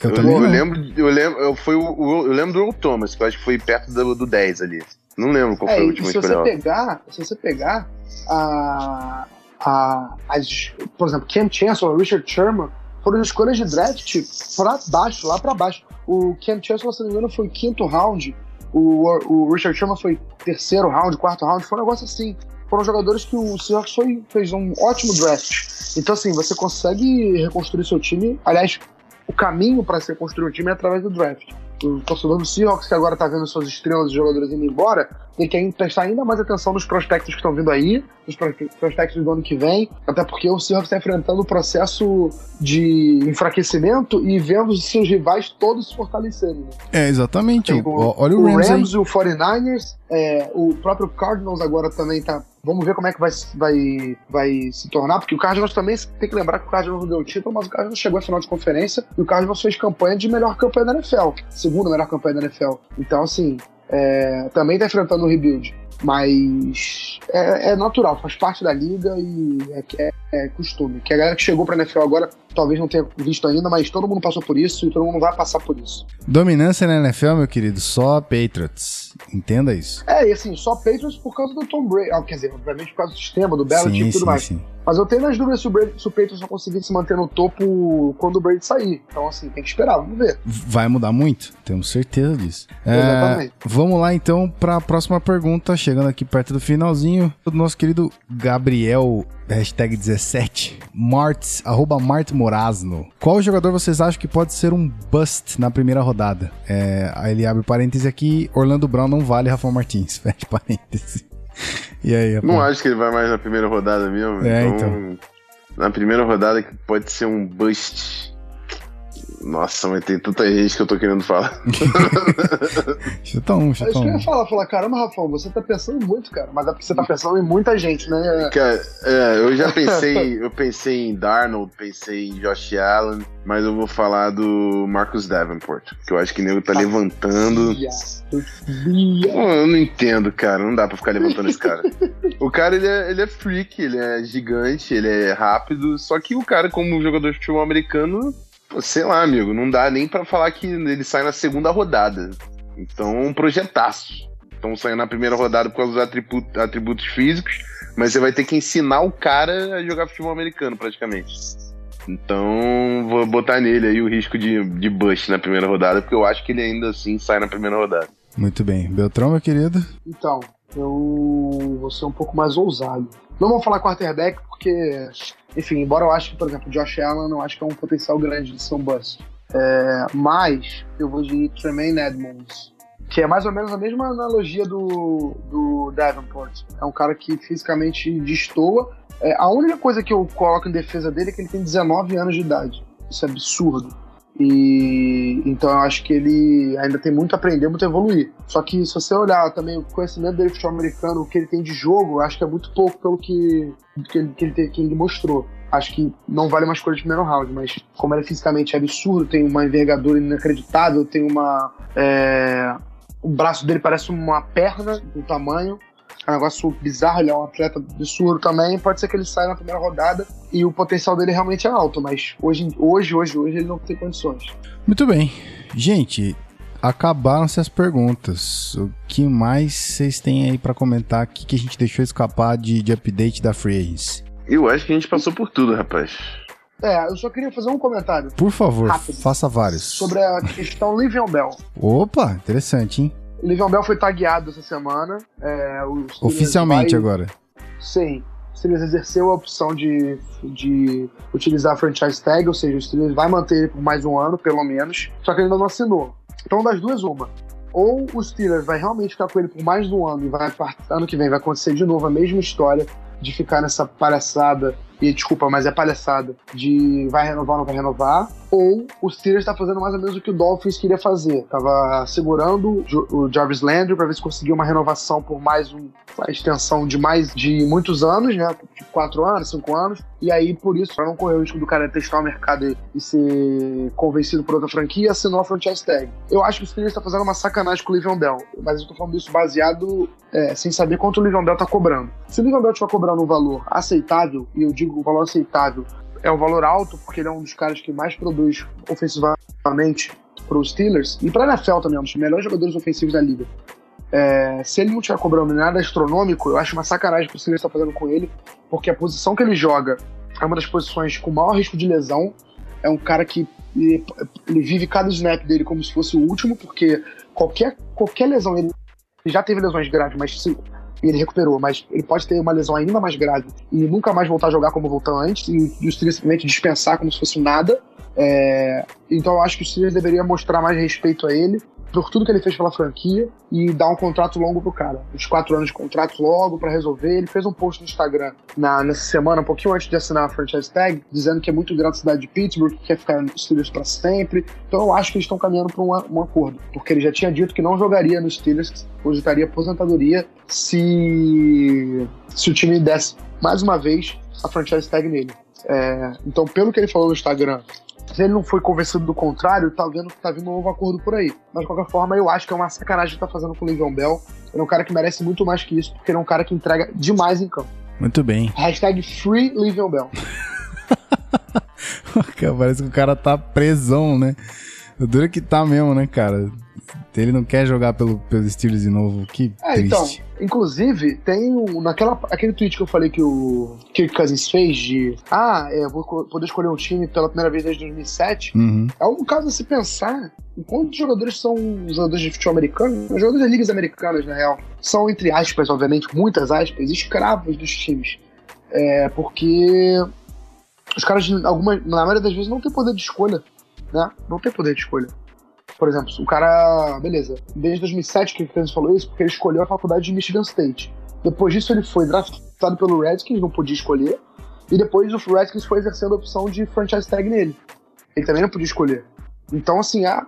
Eu, Eu, eu lembro, eu lembro, eu, foi o, o- eu lembro do Earl Thomas, que eu acho que foi perto do, do 10 ali. Não lembro qual É, foi a e última se você pegar, se você pegar a, a, as, por exemplo, Ken Chancellor, Richard Sherman, foram escolhas de draft pra baixo, lá pra baixo. O Ken Chancellor, se não me engano, foi quinto round, o, o Richard Sherman foi terceiro round, quarto round, foi um negócio assim. Foram jogadores que o Seahawks foi, fez um ótimo draft. Então, assim, você consegue reconstruir seu time. Aliás, o caminho para se reconstruir um time é através do draft. O torcedor do Seahawks, que agora tá vendo suas estrelas e jogadores indo embora, tem que prestar ainda mais atenção nos prospectos que estão vindo aí, pro- prospectos do ano que vem, até porque o Seahawks está enfrentando o processo de enfraquecimento e vendo os seus rivais todos se fortalecerem. né? É, exatamente. Tem O- Olha o, Rams, Rams e o 49ers, é, o próprio Cardinals agora também tá. Vamos ver como é que vai, vai, vai se tornar, porque o Cardinals também tem que lembrar que o Cardinals não deu o título, mas o Cardinals chegou à final de conferência e o Cardinals fez campanha de melhor campanha da NFL, segunda melhor campanha da NFL. Então, assim, é, também tá enfrentando o rebuild. Mas é, é natural, faz parte da liga e é, é, é costume. Que a galera que chegou pra NFL agora talvez não tenha visto ainda, mas todo mundo passou por isso e todo mundo vai passar por isso. Dominância na NFL, meu querido, só Patriots. Entenda isso. É, e assim, só Patriots por causa do Tom Brady. Ah, quer dizer, obviamente por causa do sistema, do Belichick e tudo sim, mais. sim. Mas eu tenho minhas dúvidas se o, Brady, se o Patriots vai conseguir se manter no topo quando o Brady sair. Então, assim, tem que esperar, vamos ver. Vai mudar muito, temos certeza disso. É, Exatamente. vamos lá então para a próxima pergunta, chegando aqui perto do finalzinho, do nosso querido Gabriel, hashtag 17, Martz, arroba Mart Morazno. Qual jogador vocês acham que pode ser um bust na primeira rodada? É, aí ele abre parêntese aqui, Orlando Brown não vale Rafa Martins, fecha parêntese. E aí, Não rapaz? acho que ele vai mais na primeira rodada mesmo. É, então, Na primeira rodada que pode ser um bust. Nossa, mas tem tanta gente que eu tô querendo falar. Um, É chuta isso que eu ia falar, falar, caramba, Rafão, você tá pensando muito, cara. Mas é porque você tá pensando em muita gente, né? Cara, é, eu já pensei, eu pensei em Darnold, pensei em Josh Allen, mas eu vou falar do Marcus Davenport, que eu acho que o nego tá levantando. Eu não entendo, cara. Não dá pra ficar levantando esse cara. O cara, ele é, ele é freak, ele é gigante, ele é rápido. Só que o cara, como jogador de futebol americano, sei lá, amigo, não dá nem pra falar que ele sai na segunda rodada. Então, um projetaço. Então, saindo na primeira rodada por causa dos atribu- atributos físicos, mas você vai ter que ensinar o cara a jogar futebol americano, praticamente. Então, vou botar nele aí o risco de, de bust na primeira rodada, porque eu acho que ele ainda assim sai na primeira rodada. Muito bem. Beltrão, meu querido? Então, eu vou ser um pouco mais ousado. Não vou falar quarterback, porque, enfim, embora eu ache que, por exemplo, Josh Allen, eu acho que é um potencial grande de ser um bust. É, mas eu vou de Tremaine Edmonds, que é mais ou menos a mesma analogia do, do Davenport. É um cara que fisicamente destoa. É, a única coisa que eu coloco em defesa dele é que ele tem 19 anos de idade. Isso é absurdo. E então eu acho que ele ainda tem muito a aprender, muito a evoluir. Só que se você olhar também o conhecimento dele de futebol americano, o que ele tem de jogo, acho que é muito pouco pelo que, que, ele, que, ele, que ele mostrou. Acho que não vale uma escolha de primeiro round, mas como ele é fisicamente absurdo, tem uma envergadura inacreditável, tem uma. é, o braço dele parece uma perna do tamanho. É um negócio bizarro, ele é um atleta absurdo também. Pode ser que ele saia na primeira rodada e o potencial dele realmente é alto, mas hoje, hoje, hoje, hoje ele não tem condições. Muito bem. Gente, acabaram-se as perguntas. O que mais vocês têm aí pra comentar aqui que a gente deixou escapar de, de update da Free Agency? Eu acho que a gente passou por tudo, rapaz. É, eu só queria fazer um comentário Por favor, Rápido. faça vários. sobre a questão Livion Bell. Opa, interessante, hein? O Livion Bell foi tagueado essa semana. É, Oficialmente vai- agora. Sim. O Steelers exerceu a opção de, de utilizar a franchise tag, ou seja, o Steelers vai manter ele por mais um ano, pelo menos, só que ele ainda não assinou. Então, das duas, uma. Ou o Steelers vai realmente ficar com ele por mais de um ano e vai, ano que vem vai acontecer de novo a mesma história de ficar nessa palhaçada, e desculpa, mas é palhaçada, de vai renovar ou não vai renovar, ou o Steelers tá fazendo mais ou menos o que o Dolphins queria fazer. Tava segurando o Jarvis Landry para ver se conseguia uma renovação por mais um, uma extensão de mais de muitos anos, né? Quatro anos, cinco anos. E aí, por isso, para não correr o risco do cara testar o mercado e- ser convencido por outra franquia, assinou a franchise tag. Eu acho que o Steelers tá fazendo uma sacanagem com o Livion Bell, mas eu tô falando isso baseado é, sem saber quanto o Livion Bell tá cobrando. Se o Livion Bell estiver cobrando um valor aceitável, e eu digo um valor aceitável é um valor alto, porque ele é um dos caras que mais produz ofensivamente para os Steelers, e para a NFL também, é um dos melhores jogadores ofensivos da liga. É, se ele não estiver cobrando nada astronômico, eu acho uma sacanagem que o Steelers está fazendo com ele, porque a posição que ele joga é uma das posições com maior risco de lesão. É um cara que ele, ele vive cada snap dele como se fosse o último, porque qualquer, qualquer lesão, ele já teve lesões graves, mas se, ele recuperou, mas ele pode ter uma lesão ainda mais grave e nunca mais voltar a jogar como voltou antes, e o Steelers simplesmente dispensar como se fosse nada. É, então eu acho que o Steelers deveria mostrar mais respeito a ele por tudo que ele fez pela franquia e dar um contrato longo pro cara. Uns quatro anos de contrato logo para resolver. Ele fez um post no Instagram na, nessa semana, um pouquinho antes de assinar a franchise tag, dizendo que é muito grato à cidade de Pittsburgh, que quer ficar nos Steelers para sempre. Então eu acho que eles estão caminhando para um, um, acordo, porque ele já tinha dito que não jogaria nos Steelers, cogitaria aposentadoria se, se o time desse mais uma vez a franchise tag nele. É, então, pelo que ele falou no Instagram, se ele não foi convencido do contrário, tá vendo que tá vindo um novo acordo por aí. Mas de qualquer forma, eu acho que é uma sacanagem que tá fazendo com o Le'Veon Bell. Ele é um cara que merece muito mais que isso, porque ele é um cara que entrega demais em campo. Muito bem. Hashtag Free Le'Veon Bell. Parece que o cara tá presão, né? É que tá mesmo, né, cara? Ele não quer jogar pelo, pelos Steelers de novo. Que é, triste. Então, inclusive, tem um, naquela, aquele tweet que eu falei que o Kirk Cousins fez de ah, é, vou poder escolher um time pela primeira vez desde 2007. Uhum. É um caso a se pensar quantos jogadores são jogadores de futebol americano, jogadores das ligas americanas, na real, são, entre aspas, obviamente, muitas aspas, escravos dos times. É, porque os caras, alguma, na maioria das vezes, não tem poder de escolha. Né? Não tem poder de escolha. Por exemplo, o cara, beleza, desde 2007 que o Kansas falou isso, porque ele escolheu a faculdade de Michigan State. Depois disso, ele foi draftado pelo Redskins, não podia escolher. E depois o Redskins foi exercendo a opção de franchise tag nele. Ele também não podia escolher. Então, assim, ah,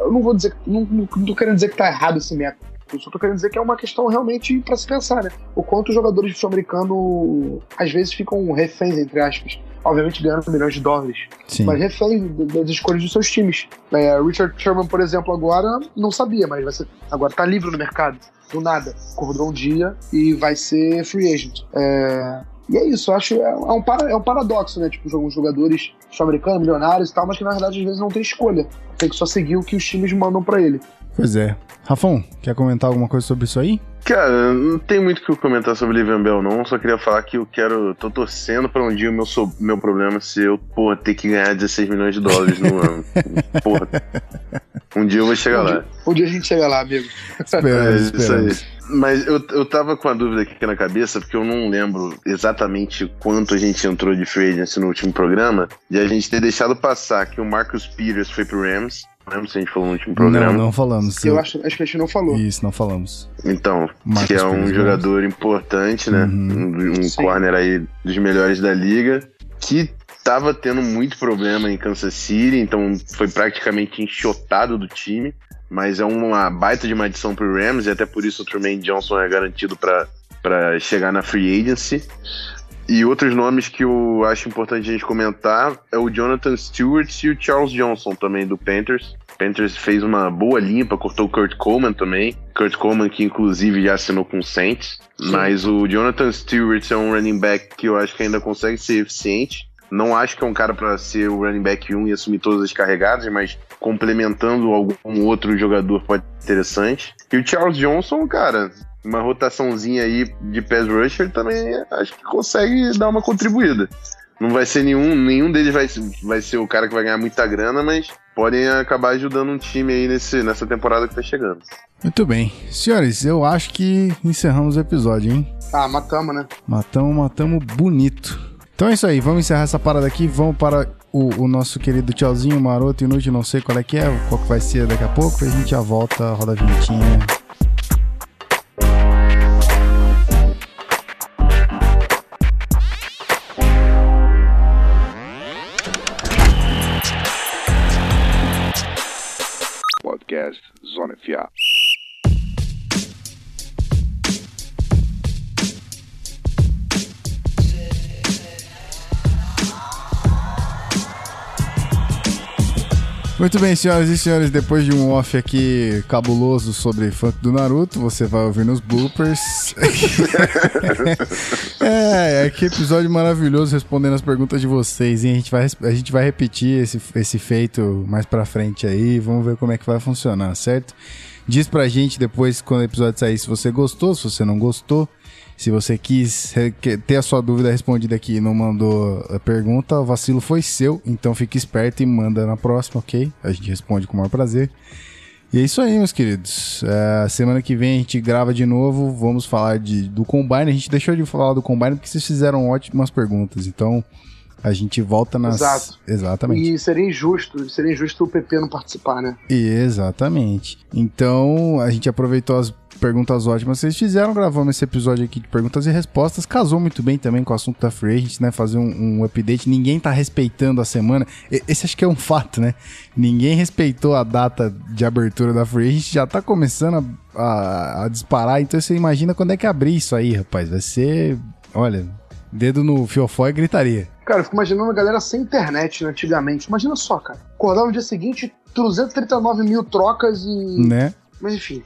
eu não vou dizer, não, não, não tô querendo dizer que tá errado esse método. Eu só tô querendo dizer que é uma questão realmente para se pensar, né? O quanto os jogadores de futebol americano às vezes ficam reféns, entre aspas. Obviamente ganhando milhões de dólares. Sim. Mas reféns das escolhas dos seus times. É, Richard Sherman, por exemplo, agora não sabia, mas vai ser, agora tá livre no mercado. Do nada. Acordou um dia e vai ser free agent. É, e é isso, eu acho é, é um, para, é um paradoxo, né? Tipo, alguns jogadores sul-americanos, milionários e tal, mas que na verdade às vezes não tem escolha. Tem que só seguir o que os times mandam para ele. Pois é. Rafão, quer comentar alguma coisa sobre isso aí? Cara, não tem muito o que comentar sobre Livian Bell, não. Só queria falar que eu quero. tô torcendo pra um dia o meu, so, meu problema ser eu, porra, ter que ganhar 16 milhões de dólares no ano. porra. Um dia eu vou chegar um lá. Dia, um dia a gente chega lá, amigo. Espera, é, isso aí. Mas eu, eu tava com a dúvida aqui na cabeça, porque eu não lembro exatamente quanto a gente entrou de free agency no último programa, de a gente ter deixado passar que o Marcus Peters foi pro Rams lembro se a gente falou no último programa. Não, não falamos. Eu acho, acho que a gente não falou. Isso, não falamos. Então, Marcos que é um jogador importante, né? Uhum. Um, um corner aí dos melhores da liga, que tava tendo muito problema em Kansas City, então foi praticamente enxotado do time. Mas é uma baita de uma adição pro Rams, e até por isso o Truman Johnson é garantido para chegar na free agency. E outros nomes que eu acho importante a gente comentar é o Jonathan Stewart e o Charles Johnson também do Panthers. O Panthers fez uma boa limpa, cortou o Kurt Coleman também. Kurt Coleman que inclusive já assinou com o Saints. Sim. Mas o Jonathan Stewart é um running back que eu acho que ainda consegue ser eficiente. Não acho que é um cara para ser o running back 1 e assumir todas as carregadas, mas complementando algum outro jogador pode ser interessante. E o Charles Johnson, cara, uma rotaçãozinha aí de pass rusher também acho que consegue dar uma contribuída. Não vai ser nenhum, nenhum deles vai, vai ser o cara que vai ganhar muita grana, mas podem acabar ajudando um time aí nesse, nessa temporada que tá chegando. Muito bem. Senhores, eu acho que encerramos o episódio, hein? Ah, matamos, né? Matamos, matamos bonito. Então é isso aí, vamos encerrar essa parada aqui, vamos para o, o nosso querido tchauzinho, maroto, inútil, não sei qual é que é, qual que vai ser daqui a pouco, a gente já volta, roda a vinhetinha. Sonne 4. Muito bem, senhoras e senhores, depois de um off aqui cabuloso sobre funk do Naruto, você vai ouvir nos bloopers. é, é que episódio maravilhoso respondendo as perguntas de vocês, hein? A gente vai, a gente vai repetir esse, esse feito mais pra frente aí, vamos ver como é que vai funcionar, certo? Diz pra gente depois, quando o episódio sair, se você gostou, se você não gostou. Se você quis ter a sua dúvida respondida aqui e não mandou a pergunta, o vacilo foi seu. Então fique esperto e manda na próxima, ok? A gente responde com o maior prazer. E é isso aí, meus queridos. É, semana que vem a gente grava de novo. Vamos falar de, do Combine. A gente deixou de falar do Combine porque vocês fizeram ótimas perguntas. Então, a gente volta nas. Exato. Exatamente. E seria injusto, seria injusto o PP não participar, né? Exatamente. Então, a gente aproveitou as perguntas ótimas que vocês fizeram, gravamos esse episódio aqui de perguntas e respostas. Casou muito bem também com o assunto da Free Agent, né? Fazer um, um update. Ninguém tá respeitando a semana. Esse acho que é um fato, né? Ninguém respeitou a data de abertura da Free Agent, já tá começando a, a, a disparar. Então você imagina quando é que abrir isso aí, rapaz. Vai ser. Olha, dedo no fiofó e gritaria. Cara, eu fico imaginando a galera sem internet né, antigamente. Imagina só, cara. Acordar no dia seguinte, 339 mil trocas e. Né? Mas enfim.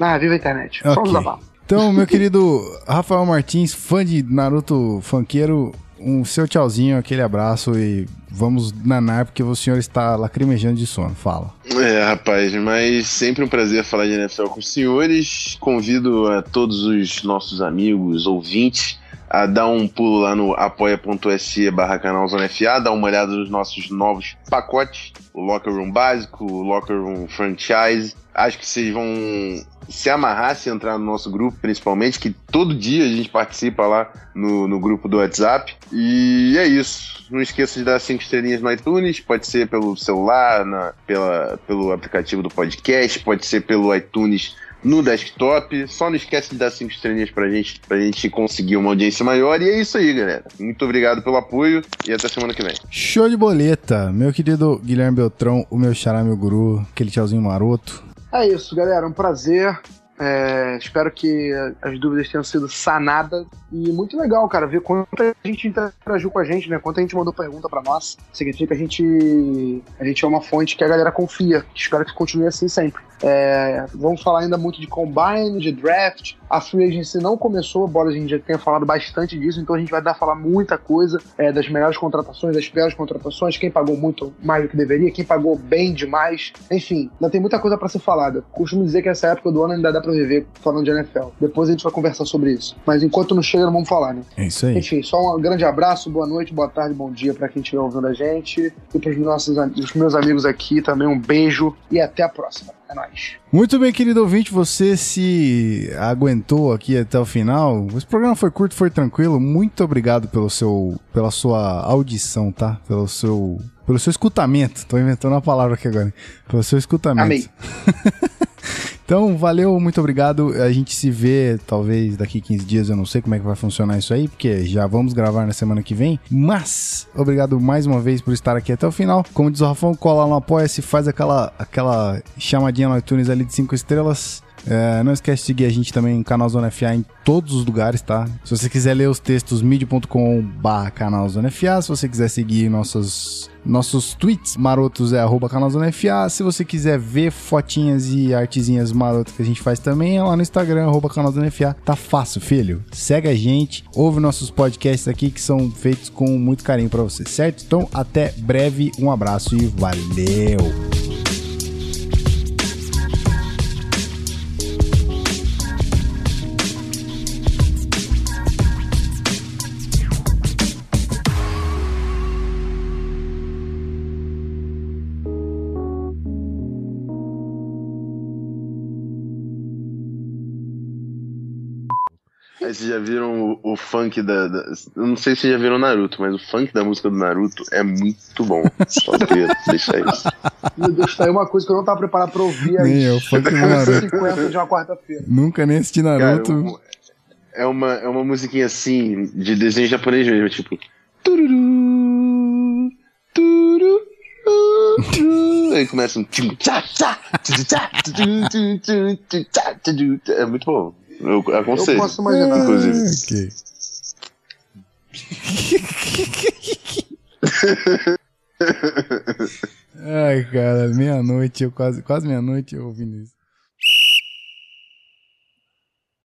Ah, viva a internet. Só Ok. nos abafos. Então, meu querido Rafael Martins, fã de Naruto funkeiro, um seu tchauzinho, aquele abraço e vamos nanar porque o senhor está lacrimejando de sono. Fala. É, rapaz, mas sempre um prazer falar de NFL com os senhores. Convido a todos os nossos amigos, ouvintes, a dar um pulo lá no apoia.se barra canal Zona FA, dar uma olhada nos nossos novos pacotes, o Locker Room básico, o Locker Room Franchise. Acho que vocês vão se amarrar se entrar no nosso grupo, principalmente, que todo dia a gente participa lá no, no grupo do WhatsApp. E é isso. Não esqueça de dar cinco estrelinhas no iTunes, pode ser pelo celular, na, pela, pelo aplicativo do podcast, pode ser pelo iTunes no desktop. Só não esquece de dar cinco estrelinhas pra gente, pra gente conseguir uma audiência maior. E é isso aí, galera. Muito obrigado pelo apoio e até semana que vem. Show de boleta, meu querido Guilherme Beltrão, o meu xará, meu guru, aquele tchauzinho maroto. É isso, galera. Um prazer. É, espero que as dúvidas tenham sido sanadas. E muito legal, cara, ver quanta gente interagiu com a gente, né? Quanta gente mandou pergunta pra nós. Significa que a gente, a gente é uma fonte que a galera confia. Espero que continue assim sempre. É, vamos falar ainda muito de combine, de draft. A free agency não começou, embora a gente já tenha falado bastante disso, então a gente vai dar a falar muita coisa é, das melhores contratações, das piores contratações, quem pagou muito mais do que deveria, quem pagou bem demais. Enfim, ainda tem muita coisa pra ser falada. Costumo dizer que essa época do ano ainda dá pra viver falando de NFL. Depois a gente vai conversar sobre isso. Mas enquanto não chega, não vamos falar, né? É isso aí. Enfim, só um grande abraço, boa noite, boa tarde, bom dia pra quem estiver ouvindo a gente. E pros nossos, os meus amigos aqui também, um beijo e até a próxima. É nóis. Muito bem, querido ouvinte, você se aguentou aqui até o final. Esse programa foi curto, foi tranquilo. Muito obrigado pelo seu, pela sua audição, tá? Pelo seu, pelo seu escutamento. Tô inventando uma palavra aqui agora. Pelo seu escutamento. Amei. Então, valeu, muito obrigado. A gente se vê talvez daqui 15 dias, eu não sei como é que vai funcionar isso aí, porque já vamos gravar na semana que vem. Mas, obrigado mais uma vez por estar aqui até o final. Como diz o Rafão, cola no Apoia-se, faz aquela, aquela chamadinha no iTunes ali de 5 estrelas. É, não esquece de seguir a gente também no canal Zona FA em todos os lugares, tá? Se você quiser ler os textos, mid.com.br canal Zona FA. Se você quiser seguir nossos, nossos tweets marotos, é arroba. Se você quiser ver fotinhas e artezinhas marotas que a gente faz também, é lá no Instagram, arroba. Tá fácil, filho. Segue a gente, ouve nossos podcasts aqui que são feitos com muito carinho pra você, certo? Então, até breve, um abraço e valeu! Aí vocês já viram o, o funk da, da- Eu não sei se vocês já viram Naruto, mas o funk da música do Naruto é muito bom. Só queria deixar isso. Meu Deus, tá aí uma coisa que eu não tava preparado pra ouvir Nem às eu, funk do Naruto. 50 de uma quarta-feira. Nunca nem assisti Cara, Naruto. o- é, uma, é uma musiquinha assim, de desenho japonês mesmo, tipo. tururu, tururu. Aí começa um. É muito bom. Eu Eu aconselho. posso imaginar. Inclusive. Ok. Ai, cara, meia-noite, eu quase, quase meia-noite eu ouvindo isso.